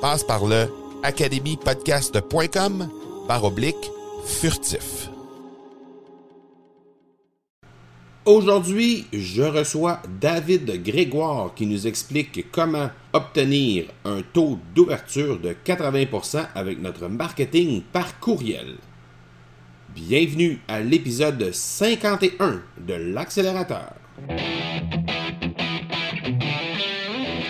Passe par le academypodcast.com par oblique furtif. Aujourd'hui, je reçois David Grégoire qui nous explique comment obtenir un taux d'ouverture de 80% avec notre marketing par courriel. Bienvenue à l'épisode 51 de l'accélérateur.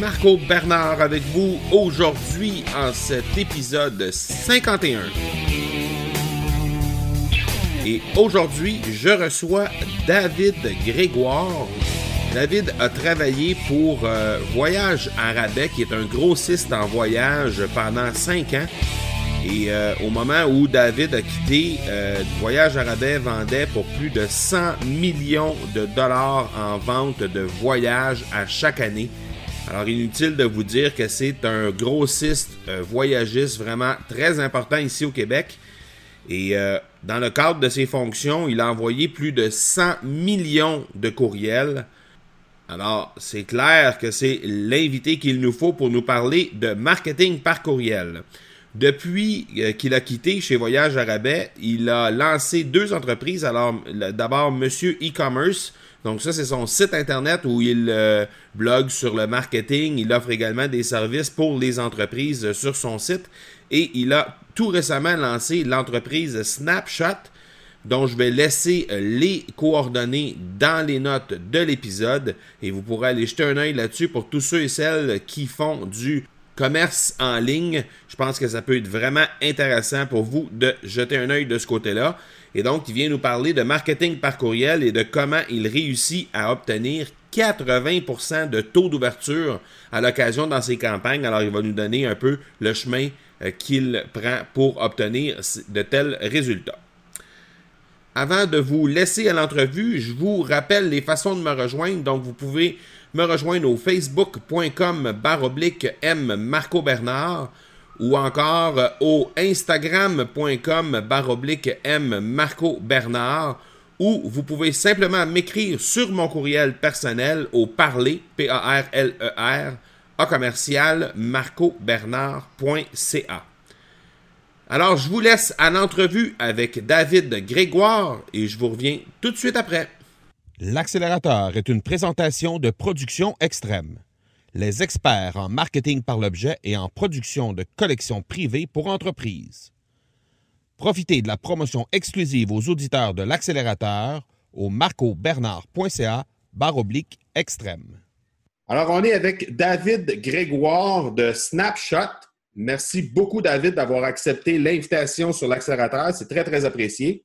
Marco Bernard avec vous aujourd'hui en cet épisode 51. Et aujourd'hui, je reçois David Grégoire. David a travaillé pour euh, Voyage Arabais, qui est un grossiste en voyage pendant 5 ans. Et euh, au moment où David a quitté, euh, Voyage Arabais vendait pour plus de 100 millions de dollars en vente de voyages à chaque année. Alors, inutile de vous dire que c'est un grossiste euh, voyagiste vraiment très important ici au Québec. Et euh, dans le cadre de ses fonctions, il a envoyé plus de 100 millions de courriels. Alors, c'est clair que c'est l'invité qu'il nous faut pour nous parler de marketing par courriel. Depuis euh, qu'il a quitté chez Voyage Arabais, il a lancé deux entreprises. Alors, d'abord, Monsieur e-commerce, donc ça, c'est son site internet où il euh, blogue sur le marketing. Il offre également des services pour les entreprises sur son site. Et il a tout récemment lancé l'entreprise Snapshot, dont je vais laisser euh, les coordonnées dans les notes de l'épisode. Et vous pourrez aller jeter un œil là-dessus pour tous ceux et celles qui font du commerce en ligne. Je pense que ça peut être vraiment intéressant pour vous de jeter un œil de ce côté-là. Et donc, il vient nous parler de marketing par courriel et de comment il réussit à obtenir 80% de taux d'ouverture à l'occasion dans ses campagnes. Alors, il va nous donner un peu le chemin euh, qu'il prend pour obtenir de tels résultats. Avant de vous laisser à l'entrevue, je vous rappelle les façons de me rejoindre. Donc, vous pouvez me rejoindre au facebook.com baroblique M Marco Bernard ou encore au instagram.com baroblique M Marco Bernard ou vous pouvez simplement m'écrire sur mon courriel personnel au parler, P-A-R-L-E-R, à commercial marcobernard.ca. Alors, je vous laisse à l'entrevue avec David Grégoire et je vous reviens tout de suite après. L'accélérateur est une présentation de production extrême les experts en marketing par l'objet et en production de collections privées pour entreprises. Profitez de la promotion exclusive aux auditeurs de l'accélérateur au marcobernard.ca oblique extrême. Alors, on est avec David Grégoire de Snapshot. Merci beaucoup, David, d'avoir accepté l'invitation sur l'accélérateur. C'est très, très apprécié.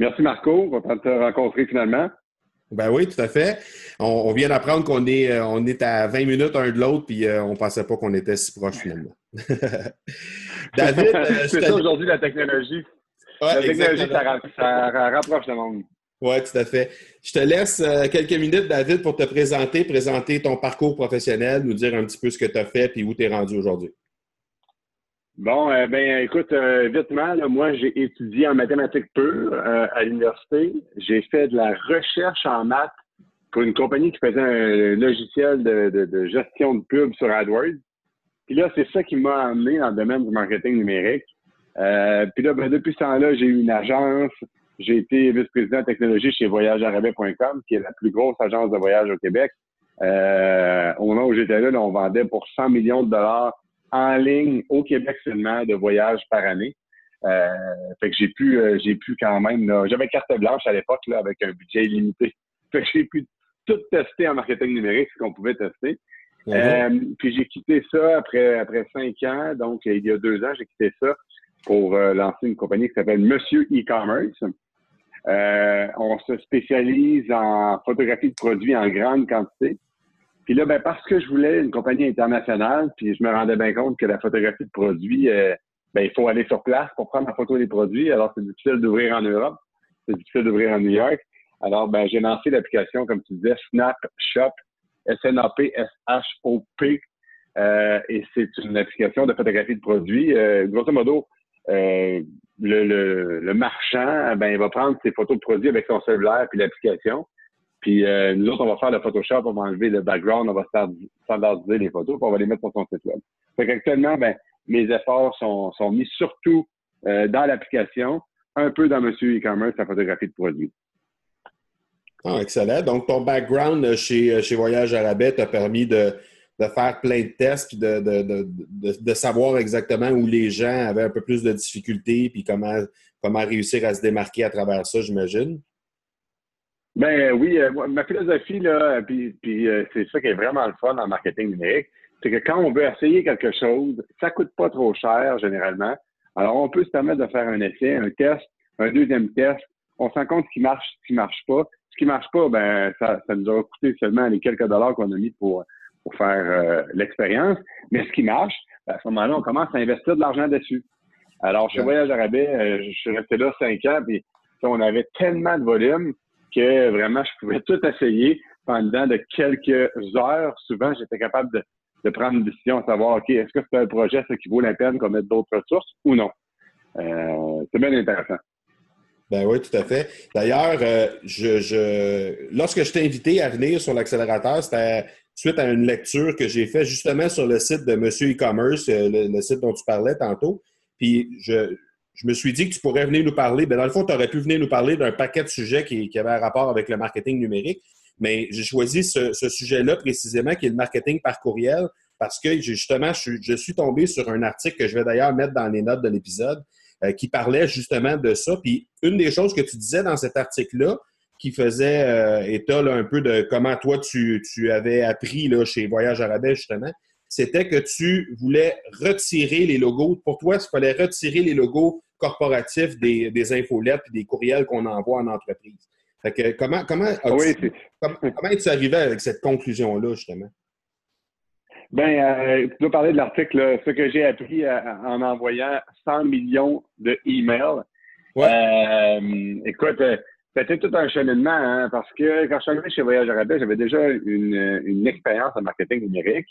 Merci, Marco. On va te rencontrer finalement. Ben oui, tout à fait. On, vient d'apprendre qu'on est, euh, on est à 20 minutes un de l'autre, puis euh, on ne pensait pas qu'on était si proches finalement. David, c'est ça aujourd'hui la technologie. la technologie, ça, rapproche le monde. Oui, tout à fait. Je te laisse quelques minutes, David, pour te présenter, présenter ton parcours professionnel, nous dire un petit peu ce que tu as fait et où tu es rendu aujourd'hui. Bon, euh, ben écoute, euh, vitement, moi j'ai étudié en mathématiques pures euh, à l'université. J'ai fait de la recherche en maths pour une compagnie qui faisait un logiciel de, gestion de pub sur AdWords. Puis là, c'est ça qui m'a amené dans le domaine du marketing numérique. puis là, ben, depuis ce temps-là, j'ai eu une agence. J'ai été vice-président de technologie chez voyagearabais.com, qui est la plus grosse agence de voyage au Québec. au moment où j'étais là, on vendait pour 100 millions de dollars en ligne au Québec seulement de voyages par année. Euh, fait que j'ai pu, euh, j'ai pu quand même, j'avais carte blanche à l'époque là avec un budget illimité. Fait que j'ai pu tout tester en marketing numérique, ce qu'on pouvait tester. Euh, puis j'ai quitté ça après après cinq ans, donc il y a deux ans, j'ai quitté ça pour lancer une compagnie qui s'appelle Monsieur E-commerce. on se spécialise en photographie de produits en grande quantité. Puis là, ben, parce que je voulais une compagnie internationale, puis je me rendais bien compte que la photographie de produits, euh, ben, il faut aller sur place pour prendre la photo des produits. Alors, c'est difficile d'ouvrir en Europe, c'est difficile d'ouvrir en New York. Alors, ben, j'ai lancé l'application, comme tu disais, Snapshop, S-N-A-P, S-H-O-P. Euh, et c'est une application de photographie de produits. Euh, grosso modo, le, le, le, marchand, ben, il va prendre ses photos de produits avec son cellulaire puis l'application. Puis euh, nous autres, on va faire le Photoshop, on va enlever le background, on va standardiser les photos, puis on va les mettre sur son site web. Fait qu'actuellement, ben, mes efforts sont, sont mis surtout euh, dans l'application, un peu dans Monsieur e-commerce, la photographie de produits. Ah, excellent. Donc, ton background chez, chez Voyage Arabais t'a permis de, de, faire plein de tests, puis de, de, de, savoir exactement où les gens avaient un peu plus de difficultés, puis comment, comment réussir à se démarquer à travers ça, j'imagine. Ben oui, euh, ma philosophie, là, puis, puis euh, c'est ça qui est vraiment le fun en marketing numérique, c'est que quand on veut essayer quelque chose, ça coûte pas trop cher généralement. Alors, on peut se permettre de faire un essai, un test, un deuxième test. On se rend compte ce qui marche, ce qui marche pas. Ce qui marche pas, ben ça, ça nous aura coûté seulement les quelques dollars qu'on a mis pour, pour faire euh, l'expérience. Mais ce qui marche, ben, à ce moment-là, on commence à investir de l'argent dessus. Alors, chez Voyage Arabais, je suis resté là cinq ans, puis on avait tellement de volume que vraiment, je pouvais tout essayer pendant de quelques heures. Souvent, j'étais capable de, prendre une décision, à savoir, OK, est-ce que c'est un projet qui vaut la peine qu'on mette d'autres ressources ou non? Euh, c'est bien intéressant. Ben oui, tout à fait. D'ailleurs, euh, je, lorsque je t'ai invité à venir sur l'accélérateur, c'était suite à une lecture que j'ai faite justement sur le site de Monsieur e-commerce, euh, le, site dont tu parlais tantôt. Puis je, je me suis dit que tu pourrais venir nous parler. Bien, dans le fond, tu aurais pu venir nous parler d'un paquet de sujets qui, qui avaient un rapport avec le marketing numérique. Mais j'ai choisi ce, sujet-là précisément, qui est le marketing par courriel, parce que justement, je, suis tombé sur un article que je vais d'ailleurs mettre dans les notes de l'épisode, euh, qui parlait justement de ça. Puis une des choses que tu disais dans cet article-là, qui faisait euh, état un peu de comment toi tu, avais appris là, chez Voyage Arabais, justement, c'était que tu voulais retirer les logos. Pour toi, il fallait retirer les logos corporatifs des, des infolettes et des courriels qu'on envoie en entreprise. comment, comment, ah comment, es-tu arrivé avec cette conclusion-là, justement? Ben, euh, tu dois parler de l'article, ce que j'ai appris euh, en envoyant 100 millions de emails. Euh, écoute, c'était tout un cheminement, hein, parce que quand je suis arrivé chez Voyage Arabais, j'avais déjà une, une expérience en marketing numérique.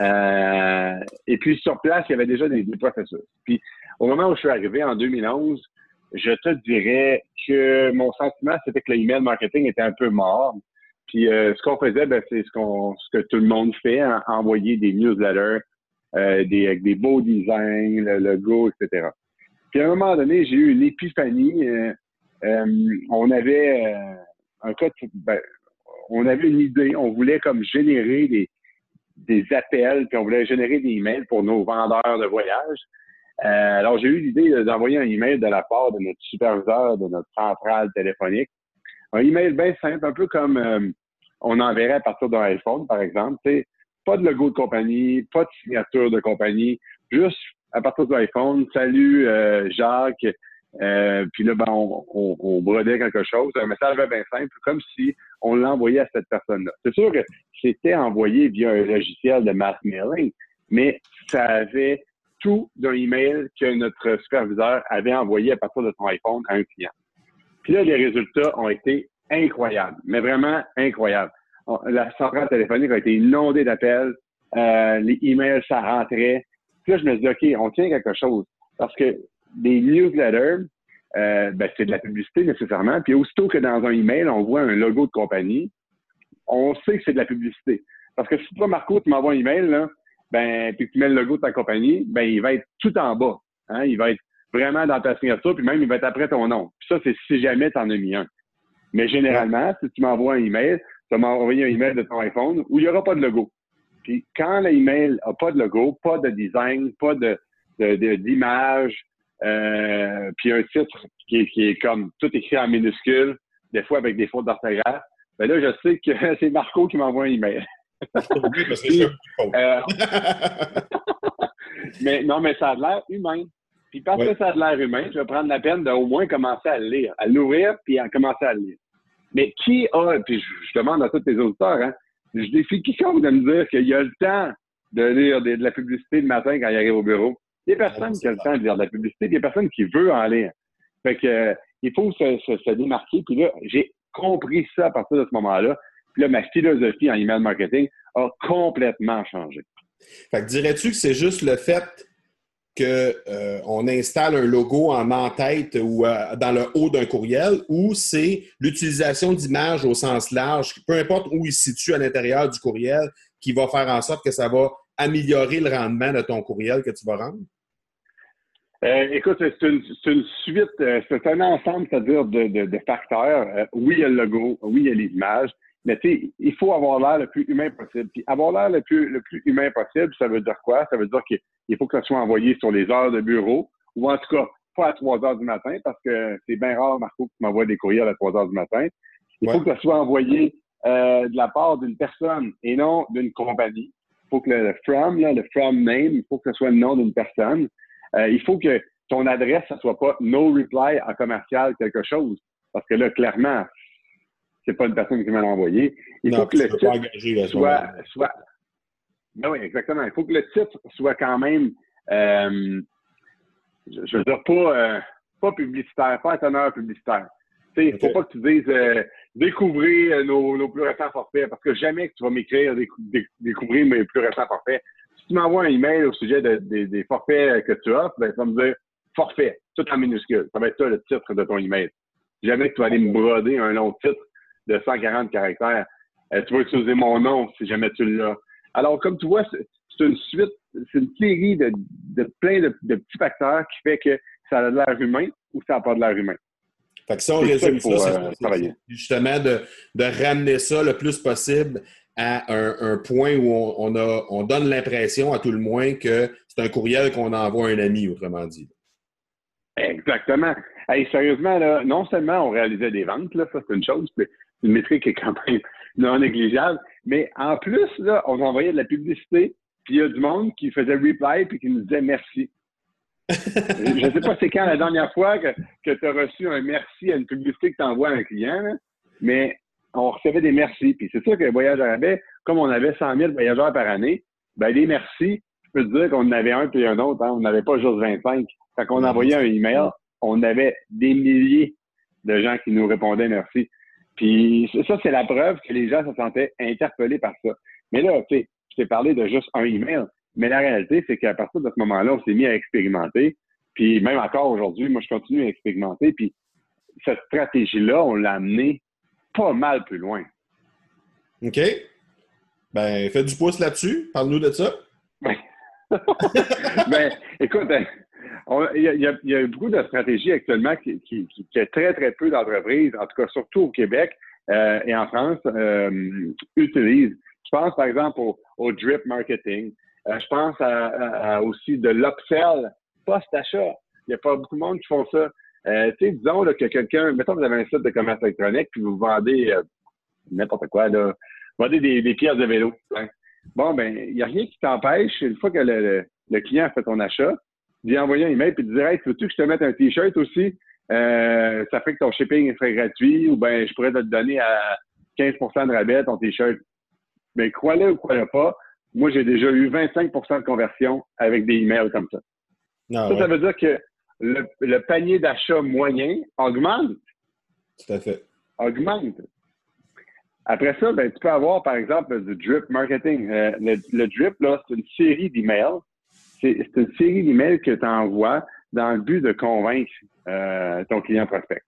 Euh, et puis sur place, il y avait déjà des, des, processus. Puis au moment où je suis arrivé en 2011, je te dirais que mon sentiment, c'était que l'email marketing était un peu mort. Puis euh, ce qu'on faisait, ben, c'est ce qu'on ce que tout le monde fait, hein, envoyer des newsletters, euh, des, avec des beaux designs, le logo, etc. Puis à un moment donné, j'ai eu une épiphanie. Euh, on avait un cas, ben, on avait une idée, on voulait comme générer des, des appels, puis on voulait générer des emails pour nos vendeurs de voyage. Euh, alors, j'ai eu l'idée d'envoyer un email de la part de notre superviseur de notre centrale téléphonique. Un email bien simple, un peu comme euh, on enverrait à partir d'un iPhone, par exemple. sais, pas de logo de compagnie, pas de signature de compagnie, juste à partir de l'iPhone. Salut euh, Jacques, Euh, puis là, ben, on, on, brodait quelque chose, un message bien simple, comme si on l'envoyait à cette personne-là. C'est sûr que c'était envoyé via un logiciel de mass mailing, mais ça avait tout d'un email que notre superviseur avait envoyé à partir de son iPhone à un client. Puis là, les résultats ont été incroyables, mais vraiment incroyables. La centrale téléphonique a été inondée d'appels, euh, les emails, ça rentrait. Puis là, je me suis dit, OK, on tient quelque chose. Parce que des newsletters, euh, ben, c'est de la publicité nécessairement. Puis aussitôt que dans un email, on voit un logo de compagnie, on sait que c'est de la publicité. Parce que si toi, Marco, tu m'envoies un email, là, ben, puis tu mets le logo de ta compagnie, ben, il va être tout en bas. Hein? Il va être vraiment dans ta signature, puis même il va être après ton nom. Puis ça, c'est si jamais tu en as mis un. Mais généralement, si tu m'envoies un email, tu vas m'envoyer un email de ton iPhone où il n'y aura pas de logo. Puis quand l'email n'a pas de logo, pas de design, pas de, d'image, euh, puis un titre qui est, qui est comme tout écrit en minuscule, des fois avec des fautes d'orthographe, ben là, je sais que c'est Marco qui m'envoie un email. Euh, mais non, mais ça a l'air humain. Puis parce que ça a l'air humain, je vais prendre la peine d'au moins commencer à le lire, à l'ouvrir puis à commencer à le lire. Mais qui a, puis je, demande à tous les auditeurs, hein, je défie quiconque de me dire qu'il y a le temps de lire de, la publicité le matin quand il arrive au bureau. Il y a personne qui a le temps de lire de la publicité, il y a personne qui veut en lire. Fait euh, il faut se, se démarquer. Puis là, j'ai compris ça à partir de ce moment-là. Puis là, ma philosophie en email marketing a complètement changé. Fait que dirais-tu que c'est juste le fait qu'on euh, installe un logo en en-tête ou euh, dans le haut d'un courriel ou c'est l'utilisation d'images au sens large, peu importe où il se situe à l'intérieur du courriel, qui va faire en sorte que ça va améliorer le rendement de ton courriel que tu vas rendre? Euh, écoute, c'est une, suite, c'est un ensemble, c'est-à-dire de, facteurs. oui, il y a le logo, oui, il y a les images, mais tu sais, il faut avoir l'air le plus humain possible. Puis avoir l'air le plus, le plus humain possible, ça veut dire quoi? Ça veut dire qu'il faut que ça soit envoyé sur les heures de bureau, ou en tout cas, pas à 3 heures du matin, parce que c'est bien rare, Marco, que tu m'envoies des courriels à 3 heures du matin. Il faut que ça soit envoyé euh, de la part d'une personne et non d'une compagnie. Il faut que le, from, là, le from name, il faut que ce soit le nom d'une personne. Euh, il faut que ton adresse, ça soit pas no reply en commercial quelque chose. Parce que là, clairement, c'est pas une personne qui m'a envoyé. Il faut que le titre soit, soit, ben oui, exactement. Il faut que le titre soit quand même, euh, je, veux dire, pas, euh, pas publicitaire, pas un publicitaire. Il ne faut pas que tu dises euh, découvrez nos, nos, plus récents forfaits, parce que jamais que tu vas m'écrire découvrir mes plus récents forfaits. Si tu m'envoies un email au sujet des forfaits que tu offres, ben, ça va me dire forfait, tout en minuscule. Ça va être ça le titre de ton email. Jamais que tu vas aller me broder un long titre de 140 caractères. Euh, tu vas utiliser mon nom si jamais tu l'as. Alors, comme tu vois, c'est une suite, c'est une série de, de plein de, petits facteurs qui fait que ça a de l'air humain ou ça n'a pas de l'air humain. Fait que ça, on résume ça, c'est euh, justement de, de, ramener ça le plus possible à un, point où on, a, on donne l'impression, à tout le moins, que c'est un courriel qu'on envoie à un ami, autrement dit. Exactement. Hey, sérieusement, là, non seulement on réalisait des ventes, là, ça c'est une chose, mais une métrique qui est quand même non négligeable. Mais en plus, là, on envoyait de la publicité, puis il y a du monde qui faisait reply puis qui nous disait merci. je ne sais pas c'est quand la dernière fois que, que tu as reçu un merci à une publicité que tu envoies à un client, mais on recevait des merci. Puis c'est sûr que Voyage Arabais, comme on avait 100 000 voyageurs par année, ben les merci, je peux te dire qu'on en avait un puis un autre. Hein. On n'avait pas juste 25. Quand on envoyait un email, on avait des milliers de gens qui nous répondaient merci. Puis ça, c'est la preuve que les gens se sentaient interpellés par ça. Mais là, tu sais, je t'ai parlé de juste un email. Mais la réalité, c'est qu'à partir de ce moment-là, on s'est mis à expérimenter. Puis même encore aujourd'hui, moi, je continue à expérimenter. Puis cette stratégie-là, on l'a amenée pas mal plus loin. OK. Ben, fais du pouce là-dessus. Parle-nous de ça. ben, écoute, il y, a, beaucoup de stratégies actuellement qui, qui, qui, très, très peu d'entreprises, en tout cas surtout au Québec euh, et en France, euh, utilisent. Je pense par exemple au, drip marketing. Euh, je pense à, aussi de l'upsell post-achat. Il n'y a pas beaucoup de monde qui font ça. Euh, tu sais, disons là, que quelqu'un, mettons vous avez un site de commerce électronique puis vous vendez n'importe quoi, là, vous vendez des, des pièces de vélo. Hein. Bon, ben, il n'y a rien qui t'empêche, une fois que le, le client a fait ton achat, d'y envoyer un email puis de dire Hey, veux-tu que je te mette un T-shirt aussi? Euh, ça fait que ton shipping serait gratuit ou ben je pourrais te le donner à 15% de rabais ton T-shirt. Mais crois-le ou crois-le pas, moi j'ai déjà eu 25% de conversion avec des emails comme ça. Ah ça, ça veut dire que le, panier d'achat moyen augmente. Tout à fait. Augmente. Après ça, ben, tu peux avoir, par exemple, du drip marketing. Euh, le, drip, là, c'est une série d'emails. C'est une série d'emails que tu envoies dans le but de convaincre euh, ton client prospect.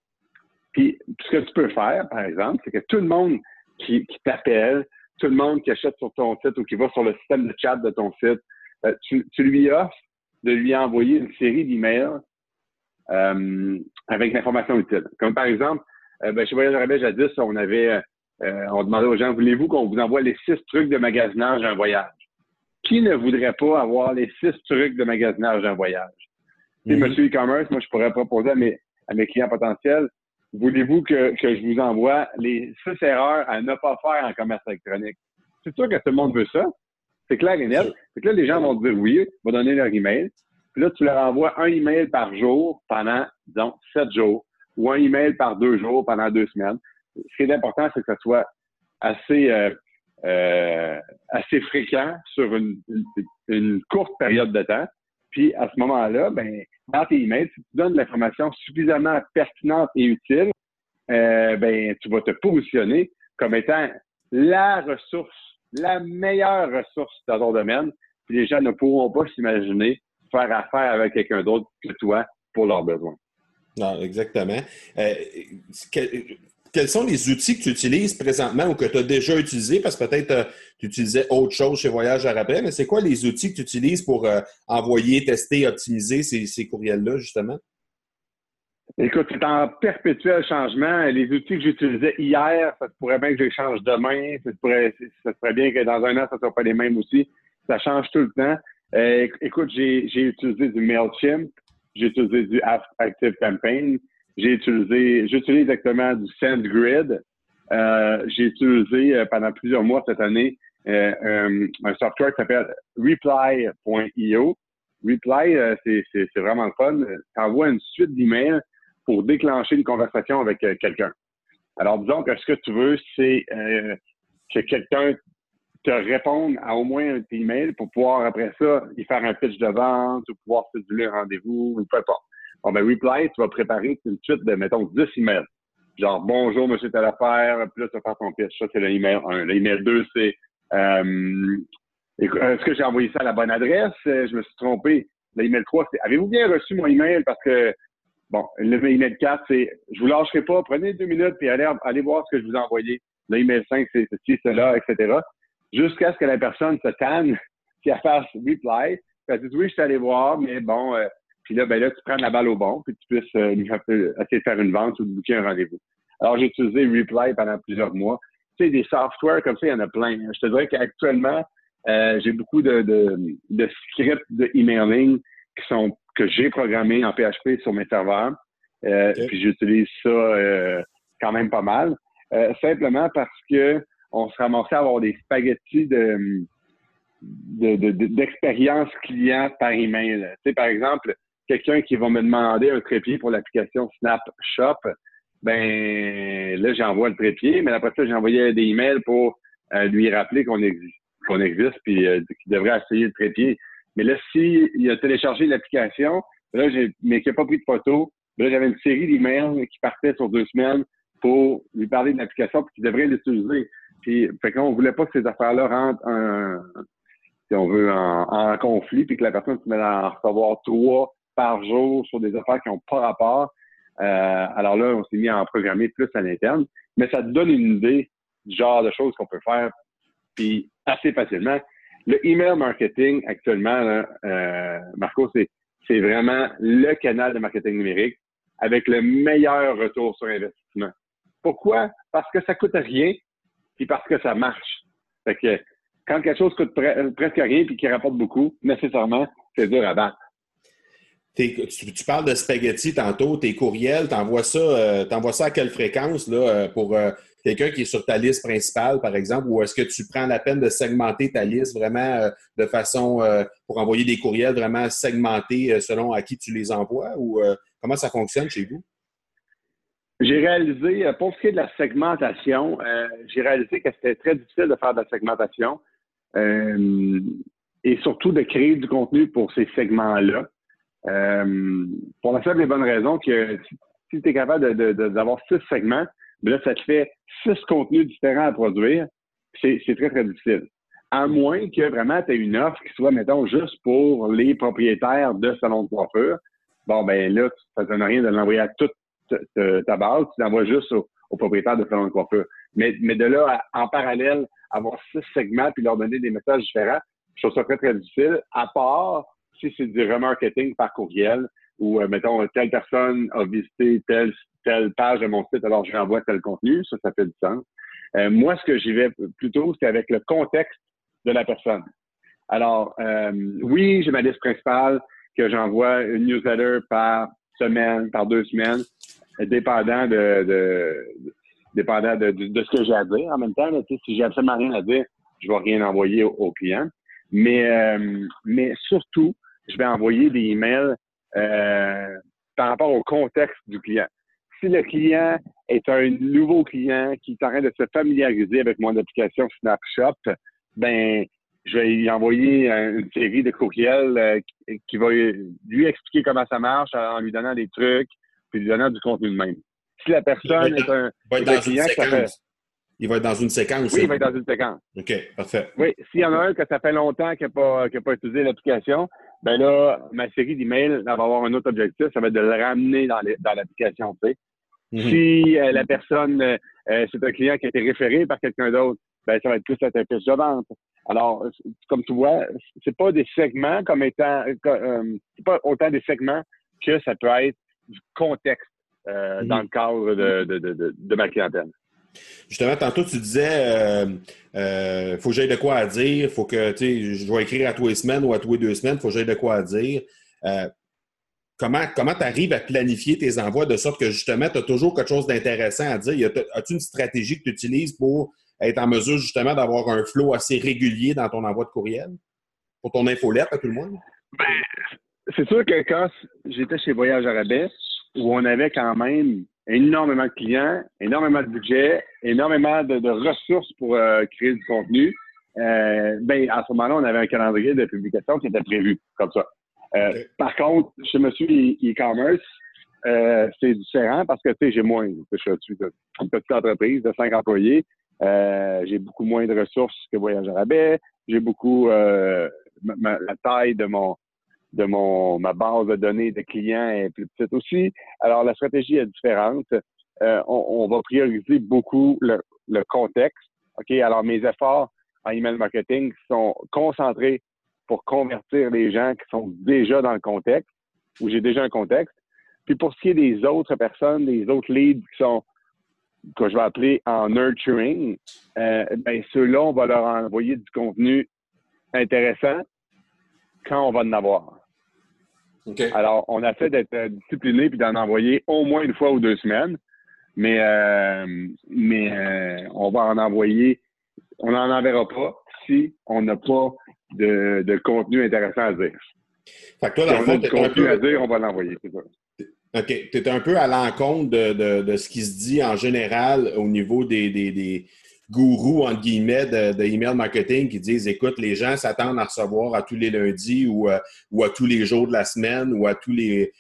Puis, ce que tu peux faire, par exemple, c'est que tout le monde qui, t'appelle, tout le monde qui achète sur ton site ou qui va sur le système de chat de ton site, euh, tu, lui offres de lui envoyer une série d'emails euh, avec l'information utile. Comme par exemple, euh, ben, chez Voyage Rabais jadis, on avait, euh, on demandait aux gens, voulez-vous qu'on vous envoie les six trucs de magasinage d'un voyage? Qui ne voudrait pas avoir les six trucs de magasinage d'un voyage? Mm monsieur e-commerce, moi, je pourrais proposer à mes, à mes clients potentiels, voulez-vous que, que je vous envoie les six erreurs à ne pas faire en commerce électronique? C'est sûr que tout le monde veut ça. C'est clair et net. C'est que là, les gens vont dire oui, vont donner leur email. Là, tu leur envoies un email par jour pendant, disons, sept jours ou un email par deux jours pendant deux semaines. Ce qui est important, c'est que ça soit assez, euh, euh, assez fréquent sur une, une, courte période de temps. Puis à ce moment-là, ben, dans tes emails, si tu donnes de l'information suffisamment pertinente et utile, euh, ben, tu vas te positionner comme étant la ressource, la meilleure ressource dans ton domaine. Puis les gens ne pourront pas s'imaginer faire affaire avec quelqu'un d'autre que toi pour leurs besoins. Non, exactement. Euh, quels sont les outils que tu utilises présentement ou que tu as déjà utilisés? Parce que peut-être euh, tu utilisais autre chose chez Voyage à Rabais, mais c'est quoi les outils que tu utilises pour euh, envoyer, tester, optimiser ces, courriels-là, justement? Écoute, c'est en perpétuel changement. Les outils que j'utilisais hier, ça se pourrait bien que je les change demain. Ça se pourrait, ça se pourrait bien que dans un an, ça ne soit pas les mêmes aussi. Ça change tout le temps. Euh, écoute, j'ai utilisé du MailChimp, j'ai utilisé du Active Campaign, j'ai utilisé, j'utilise exactement du SendGrid. Euh, j'ai utilisé euh, pendant plusieurs mois cette année euh, un, software qui s'appelle Reply.io. Reply, c'est vraiment le fun. Tu envoies une suite d'emails pour déclencher une conversation avec quelqu'un. Alors, disons que ce que tu veux, c'est que quelqu'un te répondre à au moins un email pour pouvoir, après ça, y faire un pitch de vente ou pouvoir séduire un rendez-vous ou peu importe. Bon, ben, Reply, tu vas préparer une suite de, mettons, 10 emails. Genre, bonjour, monsieur telle affaire, puis là, tu vas faire ton pitch. Ça, c'est l'email 1. L'email 2, c'est, euh, est-ce que j'ai envoyé ça à la bonne adresse? Euh, je me suis trompé. L'email 3, c'est, avez-vous bien reçu mon email? Parce que, bon, l'email 4, c'est, je vous lâcherai pas, prenez deux minutes, puis allez, allez voir ce que je vous ai envoyé. L'email 5, c'est ceci, cela, etc jusqu'à ce que la personne se tanne, qu'elle fasse reply. Elle dit oui, je suis allé voir, mais bon, euh, puis là, ben là, tu prends la balle au bon, puis tu puisses euh, essayer de faire une vente ou de booker un rendez-vous. Alors, j'ai utilisé Reply pendant plusieurs mois. Tu sais, des softwares comme ça, il y en a plein. Je te dirais qu'actuellement, euh, j'ai beaucoup de, de, de scripts de emailing qui sont que j'ai programmés en PHP sur mes serveurs. Euh, Puis j'utilise ça quand même pas mal. simplement parce que on se ramassait à avoir des spaghettis de d'expérience client par email. Tu sais, par exemple, quelqu'un qui va me demander un trépied pour l'application Snapshop, ben là, j'envoie le trépied, mais après ça, envoyé des emails pour euh, lui rappeler qu'on existe, qu'on existe, puis euh, qu'il devrait essayer le trépied. Mais là, s'il a téléchargé l'application, là, j'ai, mais qu'il n'a pas pris de photo, là, j'avais une série d'emails qui partaient sur deux semaines pour lui parler de l'application, puis qu'il devrait l'utiliser. Puis, fait qu'on voulait pas que ces affaires-là rentrent en, si on veut, en, conflit, puis que la personne se mette à en recevoir trois par jour sur des affaires qui n'ont pas rapport. Euh, alors là, on s'est mis à en programmer plus à l'interne. Mais ça te donne une idée du genre de choses qu'on peut faire, puis assez facilement. Le email marketing, actuellement, euh, Marco, c'est, c'est vraiment le canal de marketing numérique avec le meilleur retour sur investissement. Pourquoi? Parce que ça coûte rien, puis parce que ça marche. Fait que quand quelque chose coûte presque rien puis qui rapporte beaucoup, nécessairement, c'est dur à battre. Tu, parles de spaghetti tantôt, tes courriels, t'envoies ça, euh, ça à quelle fréquence là, euh, pour euh, quelqu'un qui est sur ta liste principale, par exemple, ou est-ce que tu prends la peine de segmenter ta liste vraiment de façon pour envoyer des courriels vraiment segmentés selon à qui tu les envoies ou comment ça fonctionne chez vous? J'ai réalisé, pour ce qui est de la segmentation, j'ai réalisé que c'était très difficile de faire de la segmentation et surtout de créer du contenu pour ces segments-là. Euh, pour la simple et bonne raison que si, tu es capable d'avoir six segments, ben là, ça te fait six contenus différents à produire. C'est très, très difficile. À moins que vraiment tu aies une offre qui soit, mettons, juste pour les propriétaires de salons de coiffure. Bon, ben là, ça ne donne rien de l'envoyer à toute ta base. Tu l'envoies juste aux, propriétaires de salons de coiffure. Mais, mais de là, en parallèle, avoir six segments puis leur donner des messages différents, je trouve ça très, très difficile, à part si c'est du remarketing par courriel ou, euh, mettons, telle personne a visité telle, telle page de mon site, alors je renvoie tel contenu, ça, ça fait du sens. Euh, moi, ce que j'y vais plutôt, c'est avec le contexte de la personne. Alors, euh, oui, j'ai ma liste principale que j'envoie une newsletter par semaine, par deux semaines, dépendant de, de, dépendant de, de, ce que j'ai à dire. En même temps, si j'ai absolument rien à dire, je vais rien envoyer au, client. Mais, euh, mais surtout, je vais envoyer des emails euh, par rapport au contexte du client. Si le client est un nouveau client qui est en train de se familiariser avec mon application Snapshot, ben je vais lui envoyer une série de courriels euh, qui, va lui expliquer comment ça marche en lui donnant des trucs, puis lui donnant du contenu de même. Si la personne est un, client qui il va être dans une séquence. Oui, il va être dans une séquence. OK, parfait. Oui, s'il y en a un que ça fait longtemps qu'il n'a pas, pas, utilisé l'application, ben là, ma série d'emails va avoir un autre objectif, ça va être de le ramener dans l'application. Tu sais. Mhm. Si euh, la personne, euh, c'est un client qui a été référé par quelqu'un d'autre, ben ça va être plus la tête de vente. Alors, comme tu vois, c'est pas des segments comme étant, euh, c'est pas autant des segments que ça peut être du contexte mhm. dans le cadre de, de, de, de ma clientèle. Justement, tantôt, tu disais, euh, euh, faut que j'aille de quoi à dire, faut que, tu sais, je dois écrire à tous les semaines ou à tous les deux semaines, faut que j'aille de quoi à dire. Euh, comment comment tu arrives à planifier tes envois de sorte que, justement, tu as toujours quelque chose d'intéressant à dire? As-tu une stratégie que tu utilises pour être en mesure, justement, d'avoir un flow assez régulier dans ton envoi de courriel? Pour ton infolette, à tout le monde? Ben, c'est sûr que quand j'étais chez Voyage Arabes, où on avait quand même énormément de clients, énormément de budget, énormément de, ressources pour euh, créer du contenu. Euh, ben, à ce moment-là, on avait un calendrier de publication qui était prévu comme ça. Euh, par contre, chez Monsieur e-commerce, c'est différent parce que tu sais, j'ai moins. Je suis une petite entreprise de cinq employés. j'ai beaucoup moins de ressources que Voyage Rabais. J'ai beaucoup la taille de mon de mon ma base de données de clients est plus petite aussi. Alors, la stratégie est différente. Euh, on, va prioriser beaucoup le, le, contexte. OK? Alors, mes efforts en email marketing sont concentrés pour convertir les gens qui sont déjà dans le contexte, où j'ai déjà un contexte. Puis pour ce qui est des autres personnes, des autres leads qui sont que je vais appeler en nurturing, euh, ben ceux-là, on va leur envoyer du contenu intéressant quand on va en avoir. Alors, on a fait d'être euh, discipliné puis d'en envoyer au moins une fois ou deux semaines. Mais, euh, mais euh, on va en envoyer, on n'en enverra pas si on n'a pas de, contenu intéressant à dire. Fait que toi, dans le fond, du contenu à dire, on va l'envoyer. OK. Tu es un peu à l'encontre de, ce qui se dit en général au niveau des, gourous, entre guillemets, de, email marketing qui disent, écoute, les gens s'attendent à recevoir à tous les lundis ou, euh, ou à tous les jours de la semaine ou à tous les...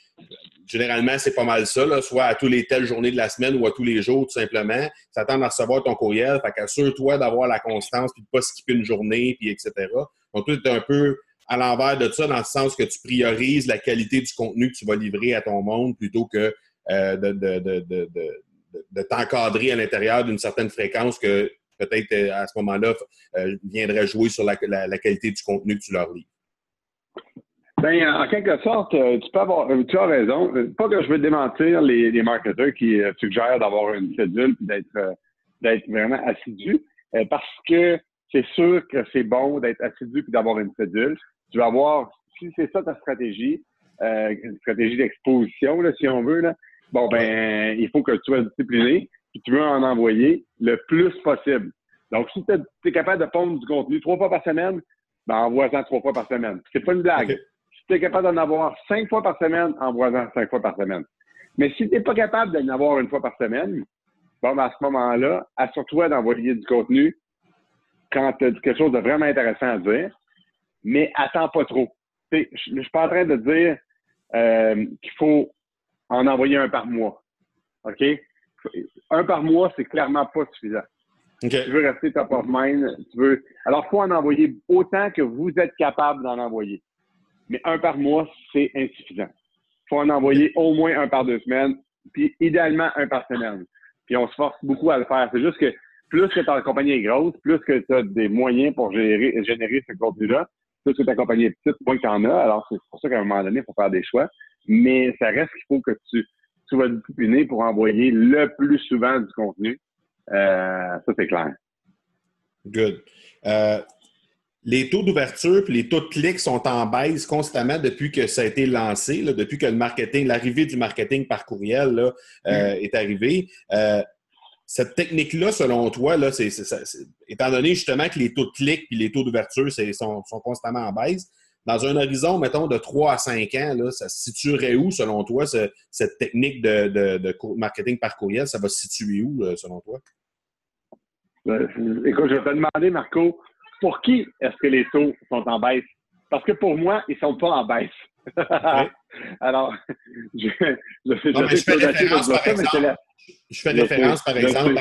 Généralement, c'est pas mal ça, soit à tous les telles journées de la semaine ou à tous les jours, tout simplement. S'attendent à recevoir ton courriel. Fait qu'assure-toi d'avoir la constance puis de pas skipper une journée, puis etc. Donc, tu es un peu à l'envers de ça dans le sens que tu priorises la qualité du contenu que tu vas livrer à ton monde plutôt que euh, de, de, de, de t'encadrer à l'intérieur d'une certaine fréquence que peut-être euh, à ce moment-là euh, viendrait jouer sur la, qualité du contenu que tu leur lis. Ben, en quelque sorte, euh, tu peux avoir, as raison. Pas que je veux démentir les, marketeurs qui suggèrent d'avoir une cédule et d'être, vraiment assidu, parce que c'est sûr que c'est bon d'être assidu et d'avoir une cédule. Tu vas avoir, si c'est ça ta stratégie, une stratégie d'exposition, si on veut, bon, ben, il faut que tu sois discipliné puis tu veux en envoyer le plus possible. Donc, si tu es, capable de pondre du contenu trois fois par semaine, ben, envoie-en trois fois par semaine. C'est pas une blague. Si tu es capable d'en avoir cinq fois par semaine, envoie-en cinq fois par semaine. Mais si tu n'es pas capable d'en avoir une fois par semaine, bon, ben, à ce moment-là, assure-toi d'envoyer du contenu quand tu as quelque chose de vraiment intéressant à dire, mais attends pas trop. Je ne suis pas en train de dire euh, qu'il faut en envoyer un par mois. OK? Un par mois, c'est clairement pas suffisant. Tu veux rester top of mind. Tu veux... Alors, il faut en envoyer autant que vous êtes capable d'en envoyer. Mais un par mois, c'est insuffisant. Il faut en envoyer au moins un par deux semaines, puis idéalement un par semaine. Puis on se force beaucoup à le faire. C'est juste que plus que ta compagnie est grosse, plus que tu as des moyens pour gérer, générer ce contenu-là, plus que ta compagnie est petite, moins que tu en as. Alors, c'est pour ça qu'à un moment donné, il faut faire des choix. Mais ça reste qu'il faut que tu, tu sois discipliné pour envoyer le plus souvent du contenu. Euh, ça, c'est clair. Good. Euh, les taux d'ouverture et les taux de clics sont en baisse constamment depuis que ça a été lancé, depuis que le marketing, l'arrivée du marketing par courriel là, euh, mm. est arrivée. cette technique-là, selon toi, là, étant donné justement que les taux de clics et les taux d'ouverture sont, sont, constamment en baisse, dans un horizon, mettons, de 3 à 5 ans, ça se situerait où, selon toi, cette technique de, de, marketing par courriel? Ça va se situer où, selon toi? Ben, écoute, je vais te demander, Marco, pour qui est-ce que les taux sont en baisse? Parce que pour moi, ils ne sont pas en baisse. Alors, je, je, fais référence, par exemple, je fais référence, par exemple,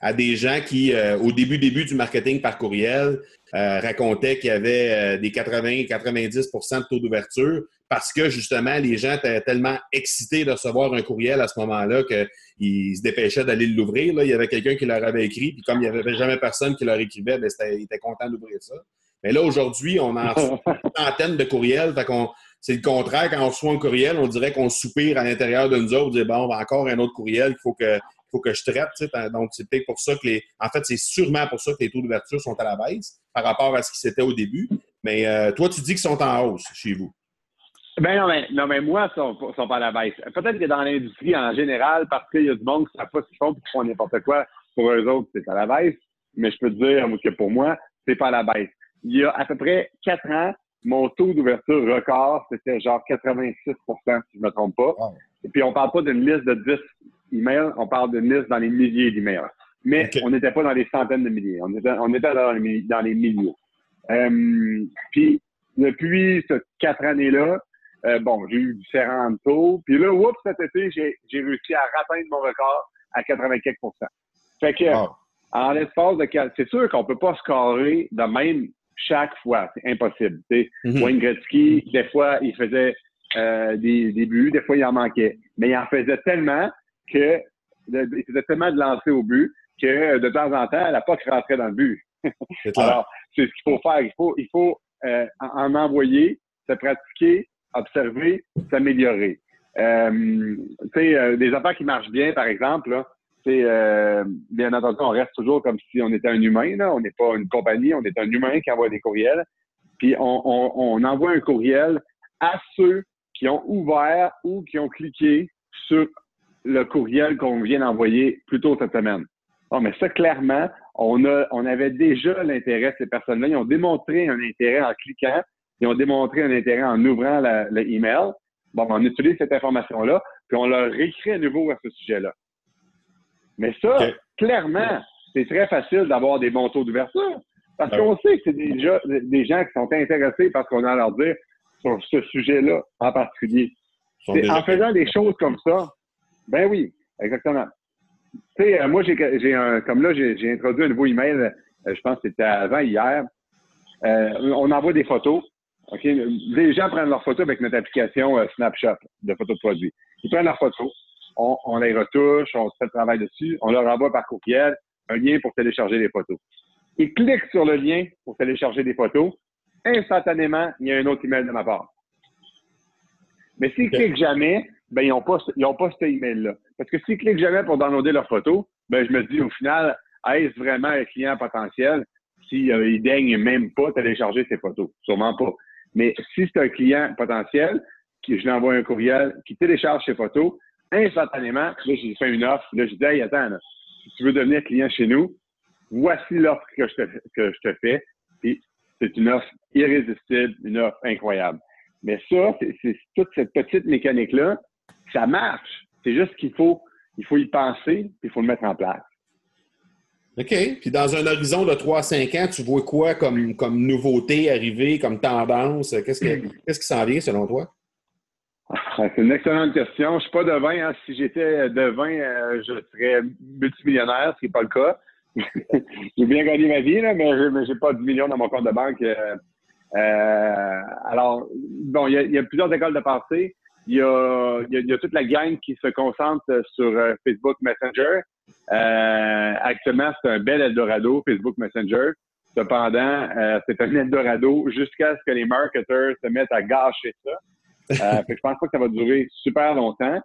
à, des gens qui, euh, au début début du marketing par courriel, euh, racontaient qu'il y avait euh, des 80-90% de taux d'ouverture parce que, justement, les gens étaient tellement excités de recevoir un courriel à ce moment-là qu'ils se dépêchaient d'aller l'ouvrir. Il y avait quelqu'un qui leur avait écrit, puis comme il n'y avait jamais personne qui leur écrivait, ben, ils étaient contents d'ouvrir ça. Mais là, aujourd'hui, on a une centaine de courriels, fait qu'on c'est le contraire. Quand on reçoit un courriel, on dirait qu'on soupire à l'intérieur de nous autres, on dit bon, encore un autre courriel qu'il faut que, je traite. Donc, c'est peut-être pour ça que les. En fait, c'est sûrement pour ça que les taux d'ouverture sont à la baisse par rapport à ce qui c'était au début. Mais euh, toi, tu dis qu'ils sont en hausse chez vous. Ben non, mais, non, mais moi, ils sont, sont pas à la baisse. Peut-être que dans l'industrie en général, parce qu'il y a du monde qui ne savent pas ce qu'ils font et qui font n'importe quoi, pour eux autres, c'est à la baisse. Mais je peux te dire que pour moi, c'est pas à la baisse. Il y a à peu près quatre ans, mon taux d'ouverture record, c'était genre 86% si je ne me trompe pas. Et puis, on parle pas d'une liste de 10 emails, on parle d'une liste dans les milliers d'emails. Mais on n'était pas dans les centaines de milliers. On était, on était dans, les, dans les milliers. Euh, puis, depuis ces quatre années-là, euh, bon, j'ai eu différents taux. Puis là, oups, cet été, j'ai réussi à atteindre mon record à 84% Fait que, en l'espace de... C'est sûr qu'on peut pas scorer de même chaque fois. C'est impossible. Mm Wayne Gretzky, des fois, il faisait euh, des, des, buts, des fois, il en manquait. Mais il en faisait tellement que il faisait tellement de lancer au but que de temps en temps, la POC rentrait dans le but. Alors, c'est ce qu'il faut faire. Il faut, il faut euh, en envoyer, se pratiquer, observer, s'améliorer. Euh, tu sais, euh, des affaires qui marchent bien, par exemple, là, c'est euh, bien entendu, on reste toujours comme si on était un humain. Là. On n'est pas une compagnie, on est un humain qui envoie des courriels. Puis on, envoie un courriel à ceux qui ont ouvert ou qui ont cliqué sur le courriel qu'on vient d'envoyer plus tôt cette semaine. Bon, mais ça, clairement, on, a, on avait déjà l'intérêt de ces personnes-là. Ils ont démontré un intérêt en cliquant. Ils ont démontré un intérêt en ouvrant l'email. bon, on utilise cette information-là, puis on leur réécrit à nouveau à ce sujet-là. Mais ça, clairement, c'est très facile d'avoir des bons taux d'ouverture. Parce ben qu'on sait que c'est déjà des gens qui sont intéressés par ce qu'on a à leur dire sur ce sujet-là en particulier. En faisant des choses comme ça, ben oui, exactement. Tu sais, euh, moi, j'ai un, comme là, j'ai introduit un nouveau email, euh, je pense que c'était avant hier. Euh, on envoie des photos. OK? Les gens prennent leurs photos avec notre application Snapshot de photos de produits. Ils prennent leurs photos, on, les retouche, on fait le travail dessus, on leur envoie par courriel un lien pour télécharger les photos. Ils cliquent sur le lien pour télécharger des photos. Instantanément, il y a un autre email de ma part. Mais s'ils ne cliquent jamais, ben, ils n'ont pas, ils ont pas cet email-là. Parce que s'ils cliquent jamais pour downloader leurs photos, ben, je me dis au final, est-ce vraiment un client potentiel s'il ne euh, daigne même pas télécharger ses photos? Sûrement pas. Mais si c'est un client potentiel, qui, je lui envoie un courriel, qui télécharge ses photos, instantanément, là, j'ai fait une offre. Là, j'ai dit, hey, attends, si tu veux devenir client chez nous, voici l'offre que je te, que je te fais. Puis, c'est une offre irrésistible, une offre incroyable. Mais ça, c'est toute cette petite mécanique-là, ça marche. C'est juste qu'il faut, il faut y penser, puis il faut le mettre en place. OK. Puis dans un horizon de 3 5 ans, tu vois quoi comme, comme nouveauté arriver, comme tendance? Qu'est-ce, qu'est-ce qui s'en vient selon toi? Ah, c'est une excellente question. Je suis pas devin. Hein. Si j'étais devin, euh, je serais multimillionnaire, ce qui n'est pas le cas. j'ai bien gagné ma vie, là, mais je n'ai pas de millions dans mon compte de banque. Euh, euh, alors, bon, il y, a plusieurs écoles de pensée. Il y a, y a, toute la gang qui se concentre sur Facebook Messenger. actuellement, c'est un bel Eldorado, Facebook Messenger. Cependant, c'est un Eldorado jusqu'à ce que les marketeurs se mettent à gâcher ça. Euh, je pense pas que ça va durer super longtemps.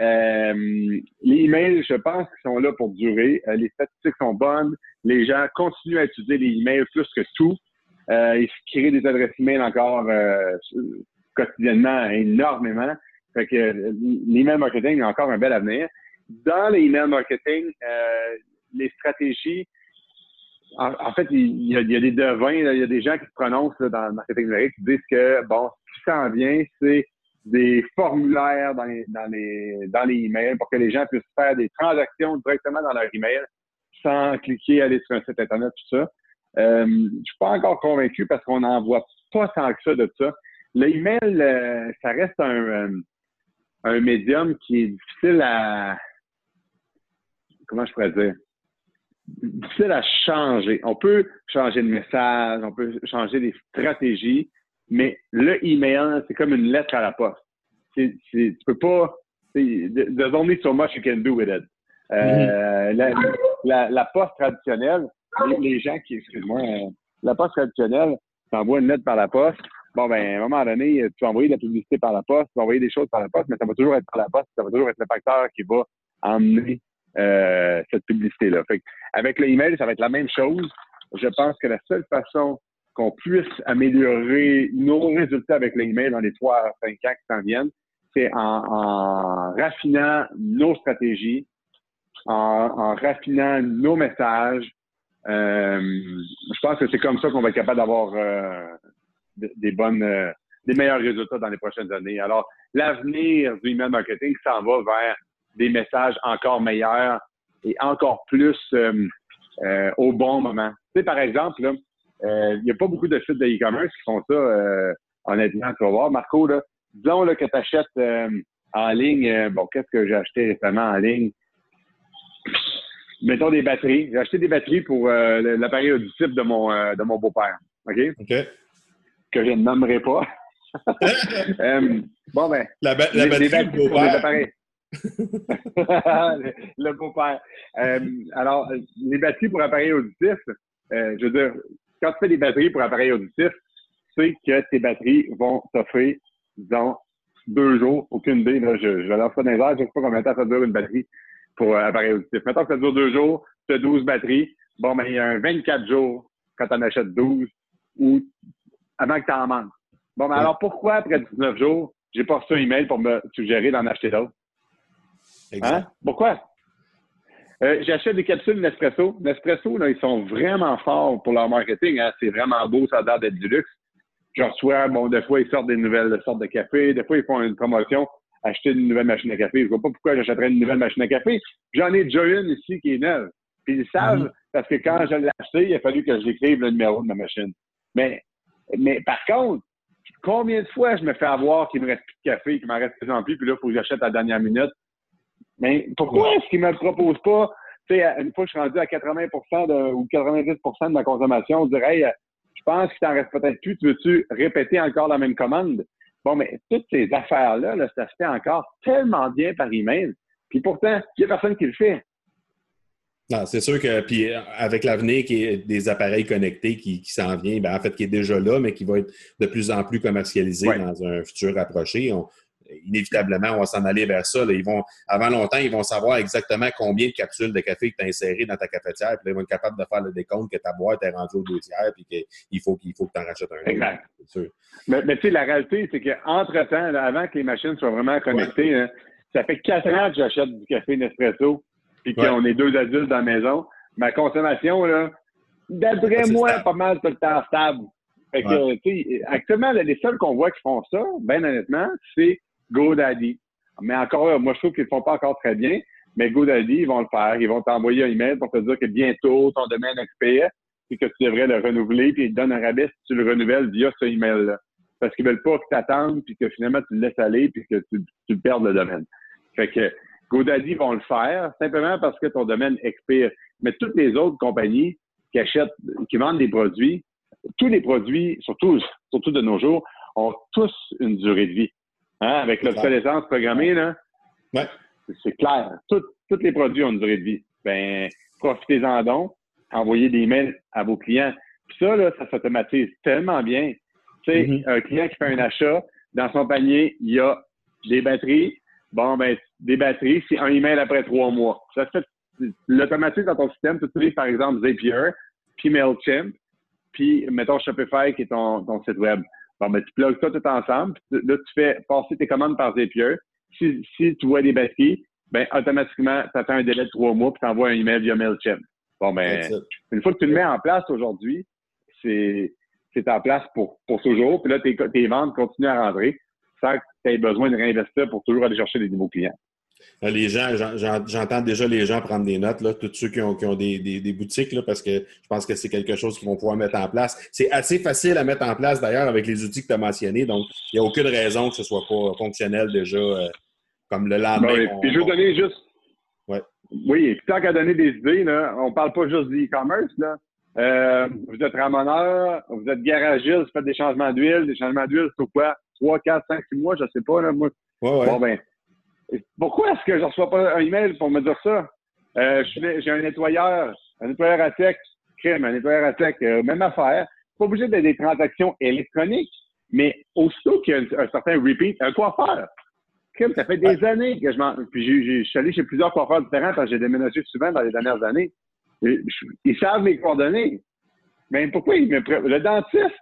Euh, les emails, je pense qu'ils sont là pour durer. Euh, les statistiques sont bonnes. Les gens continuent à utiliser les emails plus que tout. Euh, ils créent des adresses email encore euh, quotidiennement énormément. Fait que l'email marketing a encore un bel avenir. Dans l'email marketing, les stratégies, en, fait, il y, a, des devins, il y a des gens qui se prononcent dans le marketing numérique qui disent que, bon, ce qui s'en vient, c'est des formulaires dans les, dans, les, dans les emails pour que les gens puissent faire des transactions directement dans leur email sans cliquer, aller sur un site Internet, tout ça. Euh, je suis pas encore convaincu parce qu'on n'en voit pas tant que ça de ça. L'email, euh, ça reste un, euh, un médium qui est difficile à... Comment je pourrais dire? Difficile à changer. On peut changer de message, on peut changer des stratégies, mais le email, c'est comme une lettre à la poste. Tu tu peux pas. There's only so much you can do with it. Euh, mm-hmm. la, poste traditionnelle, les, gens qui, excuse-moi, euh, la poste traditionnelle, tu envoies une lettre par la poste. Bon, ben, à un moment donné, tu vas envoyer de la publicité par la poste, tu vas envoyer des choses par la poste, mais ça va toujours être par la poste, ça va toujours être le facteur qui va emmener euh, cette publicité-là. Avec l'email, ça va être la même chose. Je pense que la seule façon qu'on puisse améliorer nos résultats avec l'email dans les trois à cinq ans qui s'en viennent, c'est en, raffinant nos stratégies, en, raffinant nos messages. Euh, je pense que c'est comme ça qu'on va être capable d'avoir euh, des bonnes, des meilleurs résultats dans les prochaines années. Alors, l'avenir du email marketing s'en va vers des messages encore meilleurs et encore plus euh, euh, au bon moment. Tu sais, par exemple, euh, il n'y a pas beaucoup de sites de e-commerce qui font ça, honnêtement, tu vas voir. Marco, là, disons là, que tu achètes en ligne, bon, qu'est-ce que j'ai acheté récemment en ligne? Mettons des batteries. J'ai acheté des batteries pour l'appareil auditif de mon, de mon beau-père. OK? OK. Que je ne nommerai pas. bon, ben. La, la batterie du beau-père. Le, beau-père. Euh, alors, les batteries pour appareils auditifs, euh, je veux dire, quand tu fais des batteries pour appareils auditifs, tu sais que tes batteries vont t'offrir, disons, deux jours, aucune idée, là, je, je vais lancer dans les airs, je ne sais pas combien de temps ça dure une batterie pour euh, appareil auditif. Maintenant que ça dure deux jours, tu as 12 batteries. Bon, ben, il y a un 24 jours quand tu en achètes 12 ou avant que tu en manques. Bon, ben, alors pourquoi après 19 jours, j'ai pas reçu un email pour me suggérer d'en acheter d'autres? Hein? Pourquoi? Euh, j'achète des capsules Nespresso. Nespresso, là, ils sont vraiment forts pour leur marketing. Hein? C'est vraiment beau, ça a l'air d'être du luxe. Je reçois, bon, des fois, ils sortent des nouvelles sortes de café. Des fois, ils font une promotion, acheter une nouvelle machine à café. Je vois pas pourquoi j'achèterais une nouvelle machine à café. J'en ai déjà une ici qui est neuve. Puis ils savent, mhm. parce que quand je l'ai acheté, il a fallu que j'écrive le numéro de ma machine. Mais, mais par contre, combien de fois je me fais avoir qu'il me reste plus de café, qu'il m'en reste plus en plus, puis là, il faut que j'achète à la dernière minute mais pourquoi est-ce qu'ils ne me le proposent pas? Tu sais, une fois que je suis rendu à 80 de, ou 90% de ma consommation, on dirait, hey, je pense qu'il t'en reste peut-être plus, tu veux-tu répéter encore la même commande? Bon, mais toutes ces affaires-là, là, ça se fait encore tellement bien par email. Puis pourtant, il n'y a personne qui le fait. Non, c'est sûr que puis avec l'avenir qui est des appareils connectés qui, qui s'en vient, ben, en fait qui est déjà là, mais qui va être de plus en plus commercialisé dans un futur approché. On, inévitablement, on va s'en aller vers ça. Ils vont, avant longtemps, ils vont savoir exactement combien de capsules de café que tu as insérées dans ta cafetière. Puis ils vont être capables de faire le décompte que ta boîte est rendue au deux tiers puis qu'il faut, qu'il faut que tu en rachètes un. Exact. Mais, tu sais, la réalité, c'est qu'entre-temps, avant que les machines soient vraiment connectées, hein, ça fait quatre ans que j'achète du café Nespresso, puis qu'on est deux adultes dans la maison. Ma consommation, là, d'après moi, pas mal tout le temps stable. Fait que, actuellement, les seuls qu'on voit qui font ça, ben honnêtement, c'est GoDaddy. Mais encore, moi, je trouve qu'ils ne font pas encore très bien. Mais GoDaddy, ils vont le faire. Ils vont t'envoyer un email pour te dire que bientôt, ton domaine expire et que tu devrais le renouveler, puis ils te donnent un rabais si tu le renouvelles via ce email-là. Parce qu'ils veulent pas que tu attendes, puis que finalement, tu le laisses aller, puis que tu, tu perds le domaine. Fait que GoDaddy vont le faire simplement parce que ton domaine expire. Mais toutes les autres compagnies qui achètent, qui vendent des produits, tous les produits, surtout, surtout de nos jours, ont tous une durée de vie. Hein? Avec l'obsolescence programmée, là, ouais. c'est clair. tous les produits ont une durée de vie. Ben, profitez-en donc. Envoyez des mails à vos clients. Puis ça, là, ça s'automatise tellement bien. Tu sais, mm-hmm. un client qui fait un achat, dans son panier, il y a des batteries. Bon, ben, des batteries, c'est un email après trois mois. Ça se fait l'automatise dans ton système. Tu utilises, par exemple, Zapier, puis MailChimp, puis, mettons, Shopify, qui est ton, ton site web. Bon, ben, tu plugues ça tout ensemble. là, tu fais passer tes commandes par Zapier. Si, si tu vois des batteries, ben, automatiquement, ça fait un délai de trois mois, puis tu envoies un email via MailChimp. Bon, ben, une fois que tu le mets en place aujourd'hui, c'est, c'est en place pour, pour toujours. Puis là, tes, tes ventes continuent à rentrer sans que tu aies besoin de réinvestir pour toujours aller chercher des nouveaux clients. Les gens, j'entends déjà les gens prendre des notes, là, tous ceux qui ont, qui ont des, des, boutiques, là, parce que je pense que c'est quelque chose qu'ils vont pouvoir mettre en place. C'est assez facile à mettre en place d'ailleurs avec les outils que tu as mentionnés, donc il n'y a aucune raison que ce ne soit pas fonctionnel déjà euh, comme le lendemain. puis je veux donner juste. Ouais. Oui, et puis tant qu'à donner des idées, là, on ne parle pas juste d'e-commerce. Euh, vous êtes ramoneur, vous êtes garagiste, vous faites des changements d'huile. Des changements d'huile, c'est quoi? 3, 4, 5, 6 mois, je ne sais pas. Là, moi. Ouais, Bon, ben, pourquoi est-ce que je ne reçois pas un email pour me dire ça? Euh, j'ai un nettoyeur, un nettoyeur à sec, crème, un nettoyeur à sec, euh, même affaire. Pas obligé d'être des transactions électroniques, mais aussitôt qu'il y a un, certain repeat, un coiffeur. Crème, ça fait des années que je m'en. Puis je suis allé chez plusieurs coiffeurs différents parce que j'ai déménagé souvent dans les dernières années. ils savent mes coordonnées. Mais pourquoi ils me Le dentiste,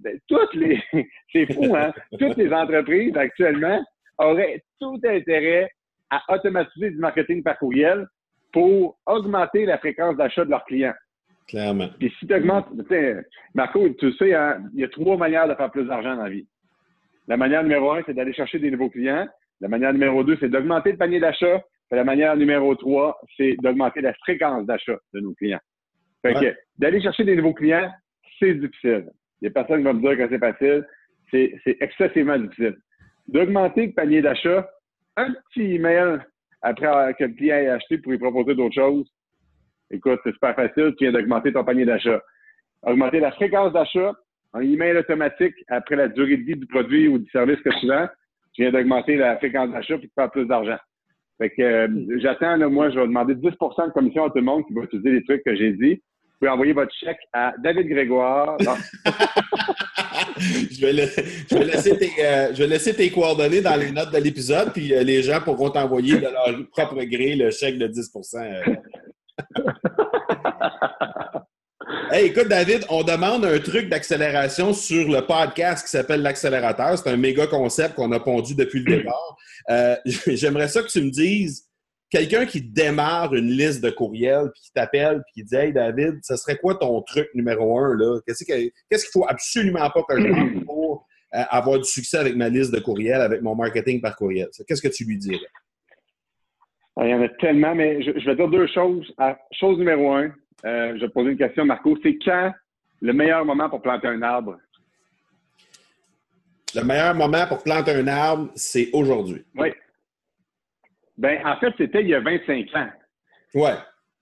ben, toutes les. C'est fou, hein? toutes les entreprises actuellement auraient tout intérêt à automatiser du marketing par courriel pour augmenter la fréquence d'achat de leurs clients. Clairement. Puis si tu augmentes, Marco, tu sais, hein, il y a trois manières de faire plus d'argent dans la vie. La manière numéro un, c'est d'aller chercher des nouveaux clients. La manière numéro deux, c'est d'augmenter le panier d'achat. La manière numéro trois, c'est d'augmenter la fréquence d'achat de nos clients. Fait que d'aller chercher des nouveaux clients, c'est difficile. Il y a personne qui va me dire que c'est facile. C'est excessivement difficile d'augmenter le panier d'achat, un petit email après que le client ait acheté pour lui proposer d'autres choses. Écoute, c'est super facile, tu viens d'augmenter ton panier d'achat. Augmenter la fréquence d'achat, un email automatique après la durée de vie du produit ou du service que tu vends, tu viens d'augmenter la fréquence d'achat pour faire plus d'argent. Fait que euh, j'attends, moi, je vais demander 10% de commission à tout le monde qui va utiliser les trucs que j'ai dit. Vous pouvez envoyer votre chèque à David Grégoire. je, vais laisser tes, euh, je vais laisser tes coordonnées dans les notes de l'épisode, puis euh, les gens pourront t'envoyer de leur propre gré le chèque de 10 euh. Hey, écoute, David, on demande un truc d'accélération sur le podcast qui s'appelle l'accélérateur. C'est un méga concept qu'on a pondu depuis le départ. J'aimerais ça que tu me dises quelqu'un qui démarre une liste de courriels, puis qui t'appelle, puis qui dit Hey David, ce serait quoi ton truc numéro un là? Qu'est-ce qu'il ne faut absolument pas que je fasse pour euh, avoir du succès avec ma liste de courriels, avec mon marketing par courriel? Qu'est-ce que tu lui dirais? Ah, il y en a tellement, mais je, vais dire deux choses. Chose numéro un, euh, je vais te poser une question, Marco. C'est quand le meilleur moment pour planter un arbre? Le meilleur moment pour planter un arbre, c'est aujourd'hui. Oui. Ben, en fait, c'était il y a 25 ans. Ouais.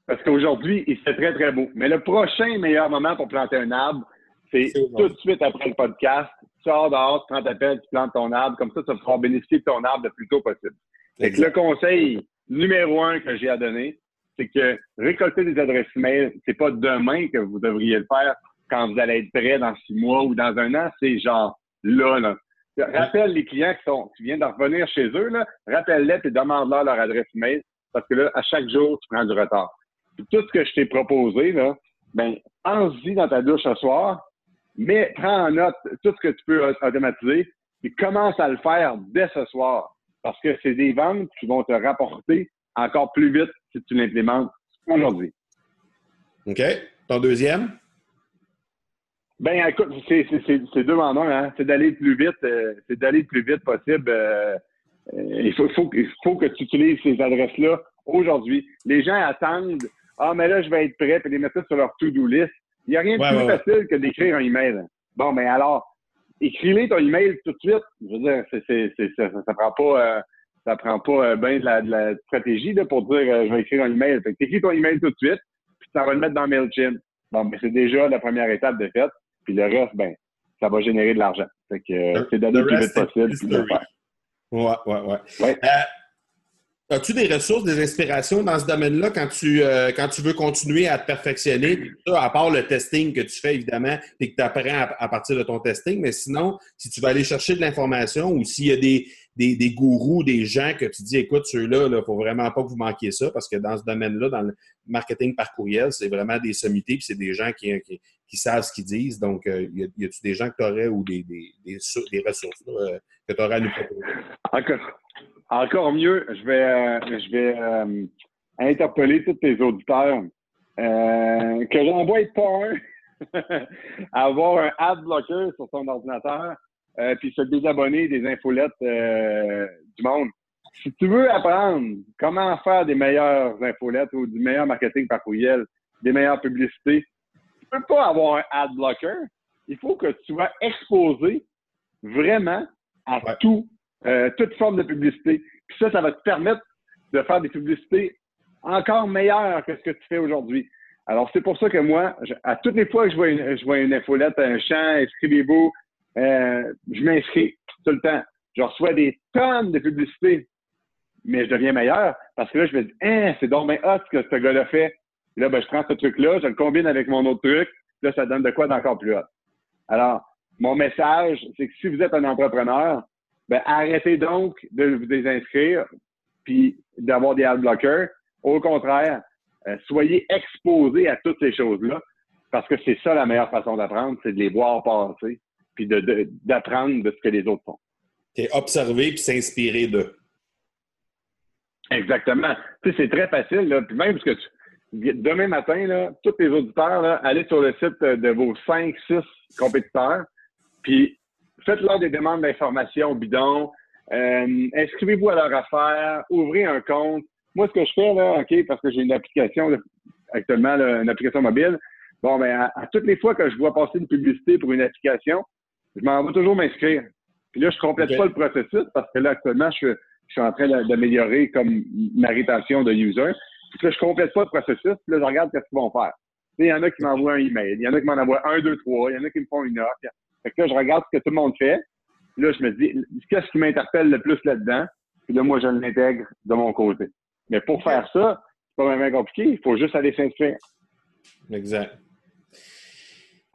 Parce qu'aujourd'hui, il fait très, très beau. Mais le prochain meilleur moment pour planter un arbre, c'est tout de suite après le podcast. Tu sors dehors, tu prends ta pelle, tu plantes ton arbre. Comme ça, tu vas pouvoir bénéficier de ton arbre le plus tôt possible. Et le conseil numéro un que j'ai à donner, c'est que récolter des adresses mail, c'est pas demain que vous devriez le faire quand vous allez être prêt dans six mois ou dans un an. C'est genre là, là. Rappelle les clients qui, sont, qui viennent de revenir chez eux, rappelle-les et demande-leur leur adresse email parce que là, à chaque jour, tu prends du retard. tout ce que je t'ai proposé, là, ben, pense-y dans ta douche ce soir, mais prends en note tout ce que tu peux automatiser et commence à le faire dès ce soir. parce que c'est des ventes qui vont te rapporter encore plus vite si tu l'implémentes aujourd'hui. OK. Ton deuxième? Ben, écoute, c'est deux en un. Hein. C'est d'aller le plus vite. Euh, c'est d'aller le plus vite possible. Euh, euh, il, faut, faut, faut, que tu utilises ces adresses-là aujourd'hui. Les gens attendent Ah, mais là, je vais être prêt, puis les mettre sur leur to-do list. Il n'y a rien de plus facile que d'écrire un email. Bon, mais alors, écris-les ton email tout de suite. Je veux dire, ça, ça prend pas ça prend pas bien de la, stratégie là, pour dire je vais écrire un email. Fait que écris ton email tout de suite, puis ça va le mettre dans MailChimp. Bon, mais c'est déjà la première étape de fait. Puis le reste, ben, ça va générer de l'argent. Fait que euh, c'est d'aller le plus vite possible puis de le faire. Ouais, ouais, ouais. Euh, as-tu des ressources, des inspirations dans ce domaine-là quand tu, euh, quand tu veux continuer à te perfectionner? à part le testing que tu fais, évidemment, et que tu apprends à, partir de ton testing, mais sinon, si tu vas aller chercher de l'information ou s'il y a des, des, des, gourous, des gens que tu dis, écoute, ceux-là, il ne faut vraiment pas que vous manquiez ça, parce que dans ce domaine-là, dans le marketing par courriel, c'est vraiment des sommités, puis c'est des gens qui, qui, savent ce qu'ils disent. Donc, euh, y a-tu des gens que tu aurais ou des, des, des, ressources euh, que tu aurais à nous proposer? Encore, encore mieux, je vais, euh, je vais interpeller tous tes auditeurs que j'envoie pas un avoir un ad blocker sur son ordinateur euh, puis se désabonner des infolettes euh, du monde. Si tu veux apprendre comment faire des meilleures infolettes ou du meilleur marketing par courriel, des meilleures publicités, tu peux pas avoir un ad blocker. Il faut que tu sois exposé vraiment à tout, euh, toute forme de publicité. Puis ça, ça va te permettre de faire des publicités encore meilleures que ce que tu fais aujourd'hui. Alors, c'est pour ça que moi, à toutes les fois que je vois une, je vois une infolette, un champ, inscrivez-vous, euh, je m'inscris tout le temps. Je reçois des tonnes de publicités, mais je deviens meilleur parce que là, je me dis, hein, c'est donc bien hot ce que ce gars-là fait. Là, ben, je prends ce truc-là, je le combine avec mon autre truc, là, ça donne de quoi d'encore plus hot. Alors, mon message, c'est que si vous êtes un entrepreneur, ben, arrêtez donc de vous désinscrire puis d'avoir des ad blockers. Au contraire, euh, soyez exposés à toutes ces choses-là parce que c'est ça la meilleure façon d'apprendre, c'est de les voir passer puis d'apprendre de, ce que les autres font. C'est observer puis s'inspirer d'eux. Exactement. Tu sais, c'est très facile, là. Puis même parce que demain matin, là, tous les auditeurs, là, allez sur le site de vos 5, 6 compétiteurs, puis faites-leur des demandes d'informations bidon, euh, inscrivez-vous à leur affaire, ouvrez un compte. Moi, ce que je fais, là, OK, parce que j'ai une application actuellement, une application mobile, bon, ben, à, à, toutes les fois que je vois passer une publicité pour une application, je m'en vais toujours m'inscrire. Puis là, je complète pas le processus parce que là, actuellement, je, suis en train d'améliorer comme ma rétention de user. Puis là, je complète pas le processus. Puis là, je regarde qu'est-ce qu'ils vont faire. Il y en a qui m'envoient un email. Il y en a qui m'en envoient un, deux, trois. Il y en a qui me font une offre. Fait que là, je regarde ce que tout le monde fait. Puis là, je me dis, qu'est-ce qui m'interpelle le plus là-dedans? Puis là, moi, je l'intègre de mon côté. Mais pour faire ça, c'est pas vraiment compliqué. Il faut juste aller s'inscrire. Exact.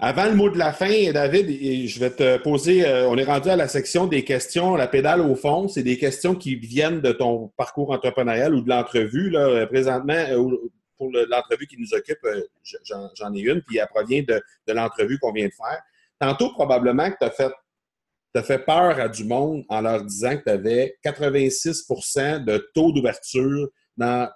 Avant le mot de la fin, David, je vais te poser, euh, on est rendu à la section des questions, la pédale au fond. C'est des questions qui viennent de ton parcours entrepreneurial ou de l'entrevue. Là, présentement, euh, pour l'entrevue qui nous occupe, euh, j'en ai une, puis elle provient de, l'entrevue qu'on vient de faire. Tantôt, probablement que tu as fait, as fait peur à du monde en leur disant que tu avais 86% de taux d'ouverture dans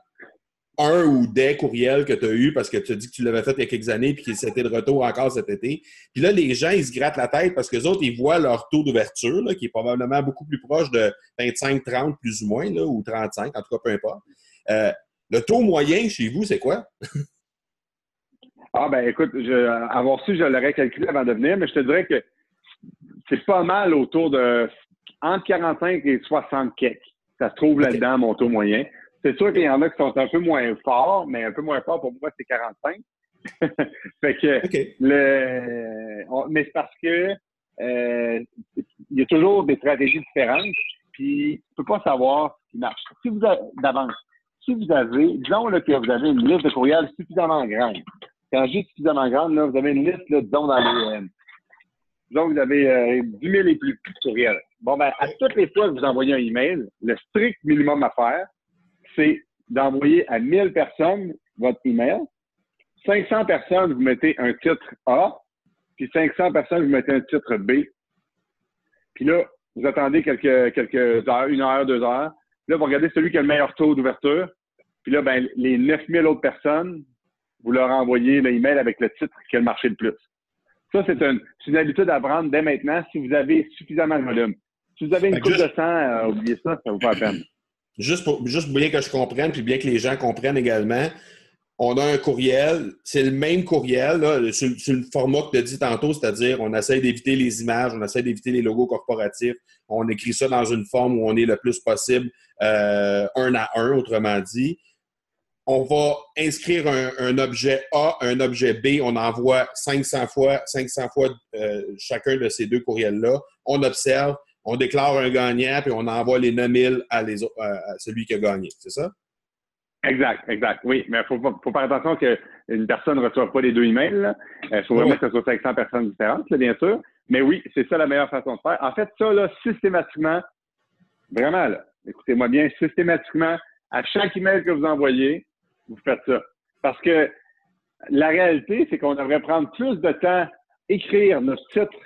un ou des courriels que tu as eu parce que tu as dit que tu l'avais fait il y a quelques années puis que c'était de retour encore cet été. Puis là, les gens, ils se grattent la tête parce que les autres, ils voient leur taux d'ouverture, qui est probablement beaucoup plus proche de 25-30 plus ou moins, là, ou 35, en tout cas, peu importe. Euh, le taux moyen chez vous, c'est quoi? ah ben écoute, je, avoir su, je l'aurais calculé avant de venir, mais je te dirais que c'est pas mal autour de entre 45 et 60 quelques. Ça se trouve là-dedans, mon taux moyen. C'est sûr qu'il y en a qui sont un peu moins forts, mais un peu moins forts pour moi, c'est 45. fait que le, mais c'est parce que euh, il y a toujours des stratégies différentes, puis tu peux pas savoir ce qui marche. Si vous avez d'avance, si vous avez, disons là, que vous avez une liste de courriels suffisamment grande. Quand je dis suffisamment grande, là, vous avez une liste, là, disons, dans les. Euh, disons, vous avez euh, 10 000 et plus courriels. Bon, ben, à toutes les fois que vous envoyez un email, le strict minimum à faire, c'est d'envoyer à 1000 personnes votre email. 500 personnes, vous mettez un titre A, puis 500 personnes, vous mettez un titre B. Puis là, vous attendez quelques, quelques heures, une heure, deux heures. Là, vous regardez celui qui a le meilleur taux d'ouverture. Puis là, ben, les 9000 autres personnes, vous leur envoyez l'email avec le titre qui a le marché le plus. Ça, c'est une, une, habitude à prendre dès maintenant si vous avez suffisamment de volume. Si vous avez une coupe de sang, euh, oubliez ça, ça vous fait la peine. Juste pour, juste bien que je comprenne, puis bien que les gens comprennent également, on a un courriel, c'est le même courriel, là, sur, le format que tu as dit tantôt, c'est-à-dire on essaie d'éviter les images, on essaie d'éviter les logos corporatifs, on écrit ça dans une forme où on est le plus possible euh, un à un, autrement dit. On va inscrire un, objet A, un objet B, on envoie 500 fois, 500 fois euh, chacun de ces deux courriels-là, on observe, on déclare un gagnant, puis on envoie les 9000 à, les, à celui qui a gagné, c'est ça? Exact, exact. Oui, mais il faut, faut, faire attention qu'une personne ne reçoive pas les deux emails. Il faut vraiment que ce soit 500 personnes différentes, bien sûr. Mais oui, c'est ça la meilleure façon de faire. En fait, ça, là, systématiquement, vraiment, là, écoutez-moi bien, systématiquement, à chaque email que vous envoyez, vous faites ça. Parce que la réalité, c'est qu'on devrait prendre plus de temps écrire notre titre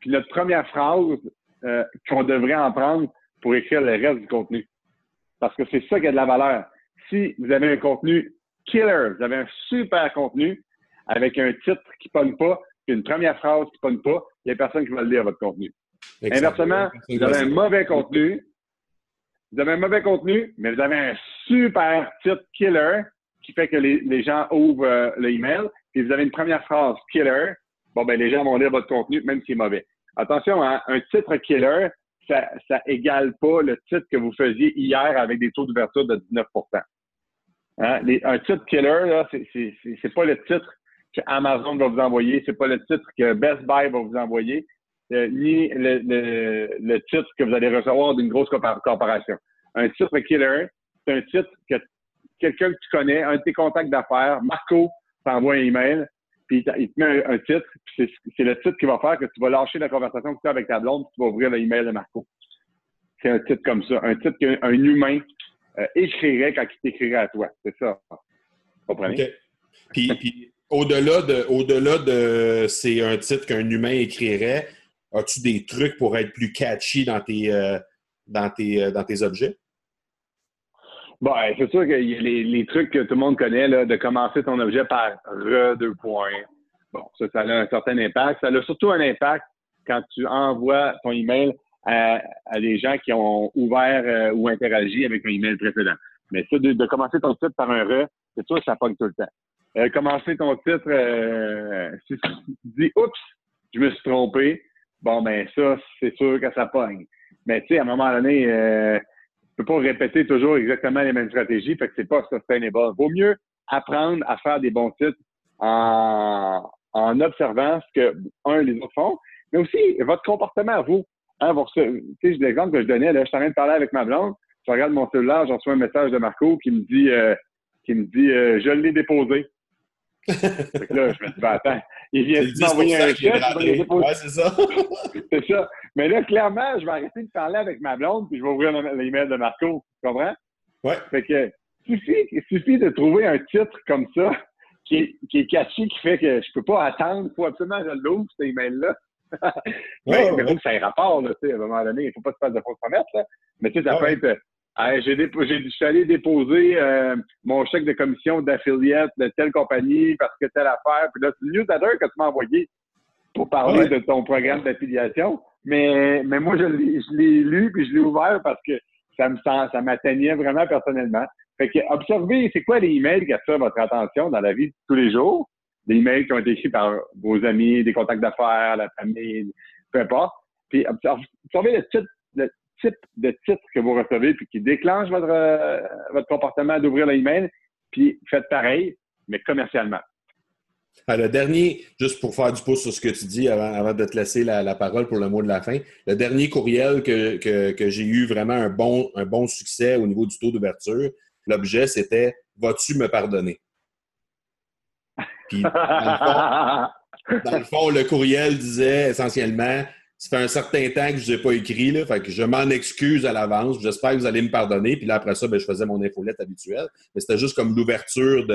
puis notre première phrase euh, qu'on devrait en prendre pour écrire le reste du contenu. Parce que c'est ça qui a de la valeur si vous avez un contenu killer, vous avez un super contenu avec un titre qui ne pogne pas, une première phrase qui ne pogne pas, il n'y a personne qui va le lire votre contenu. Inversement, vous avez un mauvais contenu, vous avez un mauvais contenu, mais vous avez un super titre killer qui fait que les, gens ouvrent euh, l'email, puis vous avez une première phrase killer, bon, ben les gens vont lire votre contenu, même s'il est mauvais. Attention, hein, un titre killer, ça, ça égale pas le titre que vous faisiez hier avec des taux d'ouverture de 19% Hein? un titre killer, c'est pas le titre que Amazon va vous envoyer, c'est pas le titre que Best Buy va vous envoyer, euh, ni le, le, titre que vous allez recevoir d'une grosse corporation. Un titre killer, c'est un titre que quelqu'un que tu connais, un de tes contacts d'affaires, Marco, t'envoie un email, il te met un, titre, c'est le titre qui va faire que tu vas lâcher la conversation que tu as avec ta blonde, puis tu vas ouvrir l'email de Marco. C'est un titre comme ça, un titre qu'un humain euh, écrirait quand il t'écrirait à toi. C'est ça. Comprenez? Puis, au-delà de, au-delà de c'est un titre qu'un humain écrirait, as-tu des trucs pour être plus catchy dans tes, euh, dans tes, euh, dans tes objets? Bon, c'est sûr qu'il y a les, trucs que tout le monde connaît, là, de commencer ton objet par re deux points. Bon, ça, ça a un certain impact. Ça a surtout un impact quand tu envoies ton email à, des gens qui ont ouvert euh, ou interagi avec un email précédent. Mais ça, de, commencer ton titre par un re, c'est sûr que ça pogne tout le temps. Euh, commencer ton titre, euh, si tu dis oups, je me suis trompé, bon ben ça, c'est sûr que ça pogne. Mais tu sais, à un moment donné, euh, peux pas répéter toujours exactement les mêmes stratégies, fait que c'est pas sustainable. Vaut mieux apprendre à faire des bons titres en, en observant ce que un les autres font, mais aussi votre comportement à vous. Hein, tu sais, l'exemple que je donnais, là, je suis en train de parler avec ma blonde, je regarde mon cellulaire, j'en reçois un message de Marco qui me dit, euh, qui me dit, euh, je l'ai déposé. fait que là, je me dis, ben, attends, il vient de m'envoyer un chèque, Ouais, c'est ça. c'est ça. Mais là, clairement, je vais arrêter de parler avec ma blonde, puis je vais ouvrir l'email de Marco. Tu comprends? Ouais. Fait que, suffit, il suffit de trouver un titre comme ça, qui est, qui est caché, qui fait que je peux pas attendre, il faut absolument que je l'ouvre, cet email-là. mais faut que ça ait rapport, là, à un moment donné. Il ne faut pas se faire de fausses promesses. Là. Mais tu sais, ça peut être. J'ai je suis allé déposer euh, mon chèque de commission d'affiliate de telle compagnie parce que telle affaire. Puis là, c'est le newsletter que tu m'as envoyé pour parler de ton programme d'affiliation. Mais, mais moi, je l'ai lu puis je l'ai ouvert parce que ça me ça m'atteignait vraiment personnellement. Fait que observez, c'est quoi les emails qui attirent votre attention dans la vie de tous les jours? Des emails qui ont été écrits par vos amis, des contacts d'affaires, la famille, peu importe. Puis observez le type, le type de titre que vous recevez, puis qui déclenche votre, euh, votre comportement d'ouvrir l'email, puis faites pareil, mais commercialement. Ah, le dernier, juste pour faire du pouce sur ce que tu dis avant, avant de te laisser la, parole pour le mot de la fin, le dernier courriel que, que, que j'ai eu vraiment un bon, un bon succès au niveau du taux d'ouverture, l'objet, c'était Vas-tu me pardonner? Puis, dans le, fond, le courriel disait essentiellement ça fait un certain temps que je ne vous ai pas écrit, là, fait que je m'en excuse à l'avance. J'espère que vous allez me pardonner. Puis là, après ça, ben, je faisais mon infolette habituelle. Mais c'était juste comme l'ouverture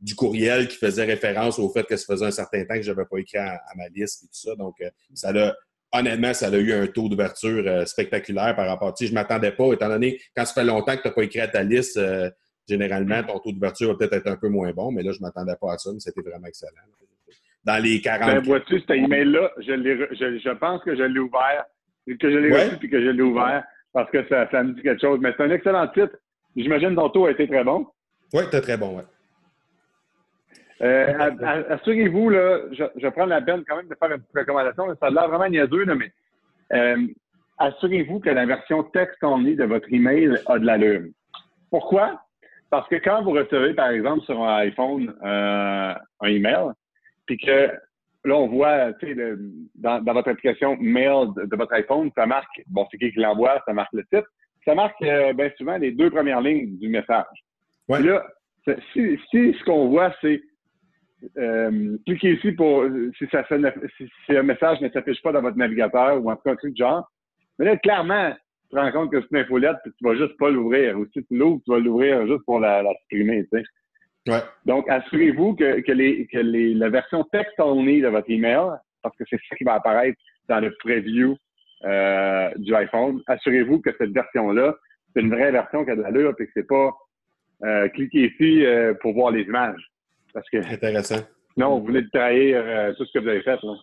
du courriel qui faisait référence au fait que ça faisait un certain temps que je n'avais pas écrit à, ma liste et tout ça. Donc, euh, ça a honnêtement, ça a eu un taux d'ouverture euh, spectaculaire par rapport. Tu sais, je ne m'attendais pas, étant donné, quand ça fait longtemps que tu n'as pas écrit à ta liste, euh, généralement, ton taux d'ouverture va peut-être être un peu moins bon, mais là, je ne m'attendais pas à ça, mais c'était vraiment excellent. Dans les 40. Ben, vois-tu, cet email-là, je, je, je, pense que je l'ai ouvert, que je l'ai reçu puis que je l'ai ouvert parce que ça, ça me dit quelque chose. Mais c'est un excellent titre. J'imagine que ton a été très bon. Oui, c'était très bon, oui. Euh, assurez-vous, là, je, je prends la peine quand même de faire une petite recommandation. Ça a l'air vraiment niaiseux, là, mais euh, assurez-vous que la version texte only de votre email a de l'allure. Pourquoi? Parce que quand vous recevez, par exemple, sur un iPhone euh, un email, puis que là, on voit, tu sais, dans, dans, votre application mail de, votre iPhone, ça marque, bon, c'est qui qui l'envoie, ça marque le titre, ça marque euh, bien souvent les deux premières lignes du message. Ouais. là, si, si ce qu'on voit, c'est euh, cliquez ici pour si, ça si, un message ne s'affiche pas dans votre navigateur ou en tout cas un truc de genre. Mais là, clairement, tu te rends compte que c'est une infolette et tu vas juste pas l'ouvrir. Ou si tu l'ouvres, tu vas l'ouvrir juste pour la, supprimer, tu sais. Ouais. Donc, assurez-vous que, que, les, que les, la version texte only de votre email, parce que c'est ça qui va apparaître dans le preview euh, du iPhone, assurez-vous que cette version-là, c'est une vraie version qui a de l'allure et que c'est pas euh, cliquez ici euh, pour voir les images. Parce que, Intéressant. Non, vous voulez trahir euh, tout ce que vous avez fait. Là.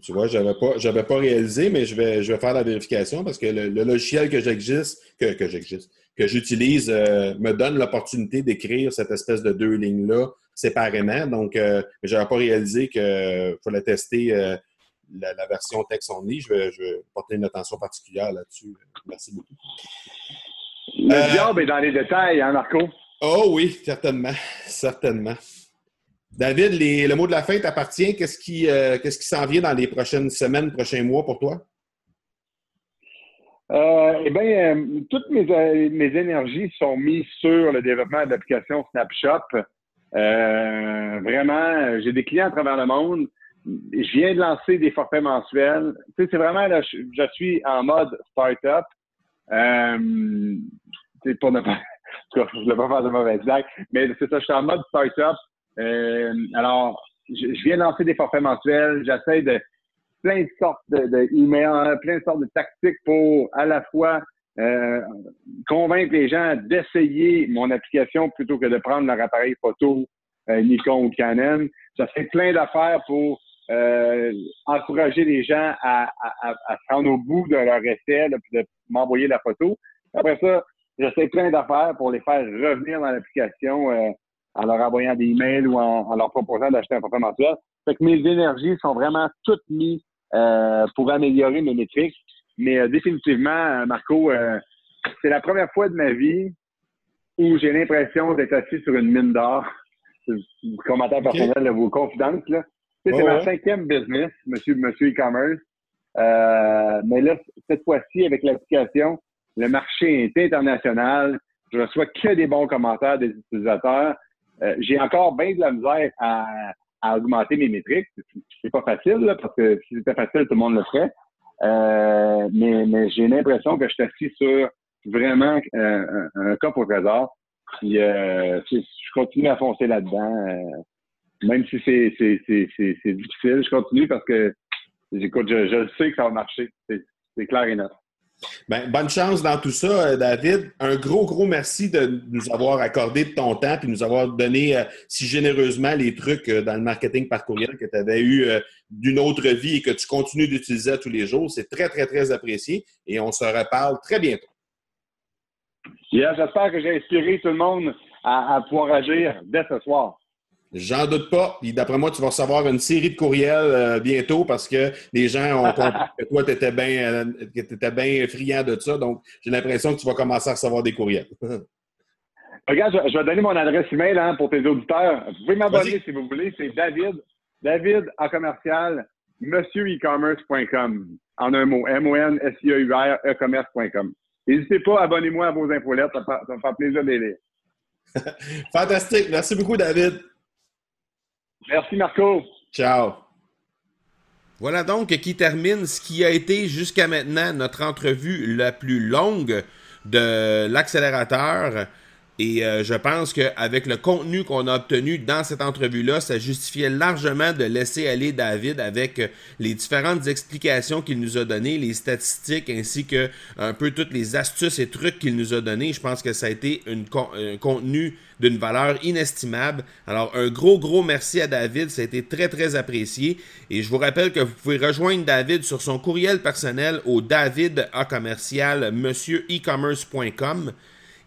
Tu vois, je n'avais pas, pas réalisé, mais je vais, je vais faire la vérification parce que le, logiciel que j'existe, que, que j'existe, que j'utilise, euh, me donne l'opportunité d'écrire cette espèce de deux lignes-là séparément. Donc, euh, je n'avais pas réalisé qu'il fallait tester la, version texte only. Je vais, je vais porter une attention particulière là-dessus. Merci beaucoup. Le diable est dans les détails, hein, Marco? Oh oui, certainement. Certainement. David, le mot de la fin t'appartient. Qu'est-ce qui euh, qu'est-ce qui s'en vient dans les prochaines semaines, prochains mois pour toi? Euh, eh bien, euh, toutes mes, mes, énergies sont mises sur le développement de l'application Snapshot. vraiment, j'ai des clients à travers le monde. Je viens de lancer des forfaits mensuels. Tu sais, c'est vraiment, là, je, suis en mode startup. Pour ne pas, je ne voulais pas faire de mauvaise blague, mais c'est ça, je suis en mode startup. Euh, alors, je, viens de lancer des forfaits mensuels. J'essaie de plein de sortes de, de plein de sortes de tactiques pour à la fois euh, convaincre les gens d'essayer mon application plutôt que de prendre leur appareil photo euh, Nikon ou Canon. J'essaie plein d'affaires pour euh, encourager les gens à, à, à, au bout de leur essai, là, de m'envoyer la photo. Après ça, j'essaie plein d'affaires pour les faire revenir dans l'application euh, en leur envoyant des emails ou en, leur proposant d'acheter un forfait mensuel. Fait que mes énergies sont vraiment toutes mises euh, pour améliorer mes métriques. Mais euh, définitivement, Marco, c'est la première fois de ma vie où j'ai l'impression d'être assis sur une mine d'or. Commentaire personnel de vos confidences. Là. C'est ma cinquième business, monsieur, monsieur e-commerce. mais là, cette fois-ci, avec l'application, le marché est international. Je reçois que des bons commentaires des utilisateurs. Euh, j'ai encore bien de la misère à, augmenter mes métriques. C'est pas facile, parce que si c'était facile, tout le monde le ferait. Euh, mais, j'ai l'impression que je suis assis sur vraiment euh, un, cap au trésor. Puis je continue à foncer là-dedans. même si c'est difficile, je continue parce que écoute, je, je sais que ça va marcher. C'est clair et net. Ben, bonne chance dans tout ça, euh, David. Un gros, gros merci de nous avoir accordé de ton temps et de nous avoir donné euh, si généreusement les trucs euh, dans le marketing par courriel que tu avais eu d'une autre vie et que tu continues d'utiliser tous les jours. C'est très, très, très apprécié et on se reparle très bientôt. J'espère que j'ai inspiré tout le monde à pouvoir agir dès ce soir. J'en doute pas. d'après moi, tu vas recevoir une série de courriels euh, bientôt parce que les gens ont compris que toi, tu étais bien euh, bien friand de ça. Donc, j'ai l'impression que tu vas commencer à recevoir des courriels. Regarde, je, vais donner mon adresse email hein, pour tes auditeurs. Vous pouvez m'abonner si vous voulez. C'est David, David en commercial, monsieurecommerce.com. En un mot, M-O-N-S-I-E-U-R, e-commerce.com. N'hésitez pas, abonnez-moi à vos infolettes. Ça, ça me fait plaisir de les lire. Fantastique. Merci beaucoup, David. Merci, Marco. Ciao. Voilà donc qui termine ce qui a été jusqu'à maintenant notre entrevue la plus longue de l'accélérateur. Et euh, je pense qu'avec le contenu qu'on a obtenu dans cette entrevue-là, ça justifiait largement de laisser aller David avec euh, les différentes explications qu'il nous a données, les statistiques ainsi que un peu toutes les astuces et trucs qu'il nous a donnés. Je pense que ça a été un contenu d'une valeur inestimable. Alors un gros gros merci à David, ça a été très très apprécié. Et je vous rappelle que vous pouvez rejoindre David sur son courriel personnel au david à commercial monsieur-e-commerce.com.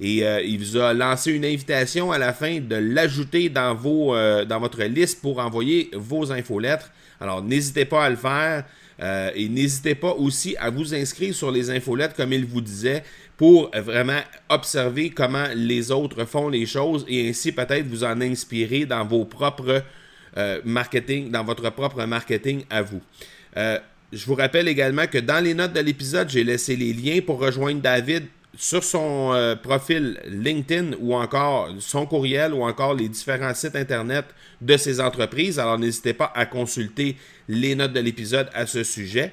Et euh, il vous a lancé une invitation à la fin de l'ajouter dans, euh, dans votre liste pour envoyer vos infolettres. Alors n'hésitez pas à le faire. Euh, et n'hésitez pas aussi à vous inscrire sur les infolettes, comme il vous disait, pour vraiment observer comment les autres font les choses et ainsi peut-être vous en inspirer dans vos propres marketing, dans votre propre marketing à vous. je vous rappelle également que dans les notes de l'épisode, j'ai laissé les liens pour rejoindre David sur son euh, profil LinkedIn ou encore son courriel ou encore les différents sites internet de ces entreprises. Alors n'hésitez pas à consulter les notes de l'épisode à ce sujet.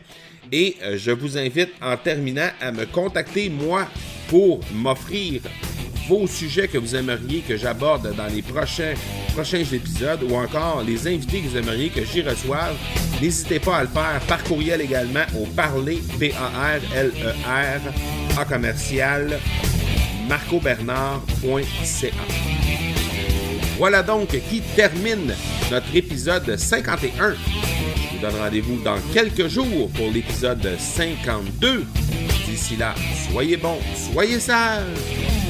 Et euh, je vous invite en terminant à me contacter moi pour m'offrir vos sujets que vous aimeriez que j'aborde dans les prochains, prochains épisodes ou encore les invités que vous aimeriez que j'y reçoive, n'hésitez pas à le faire par courriel également au parler, P-A-R-L-E-R, à commercial, marcobernard.ca. Voilà donc qui termine notre épisode 51. Je vous donne rendez-vous dans quelques jours pour l'épisode 52. D'ici là, soyez bons, soyez sages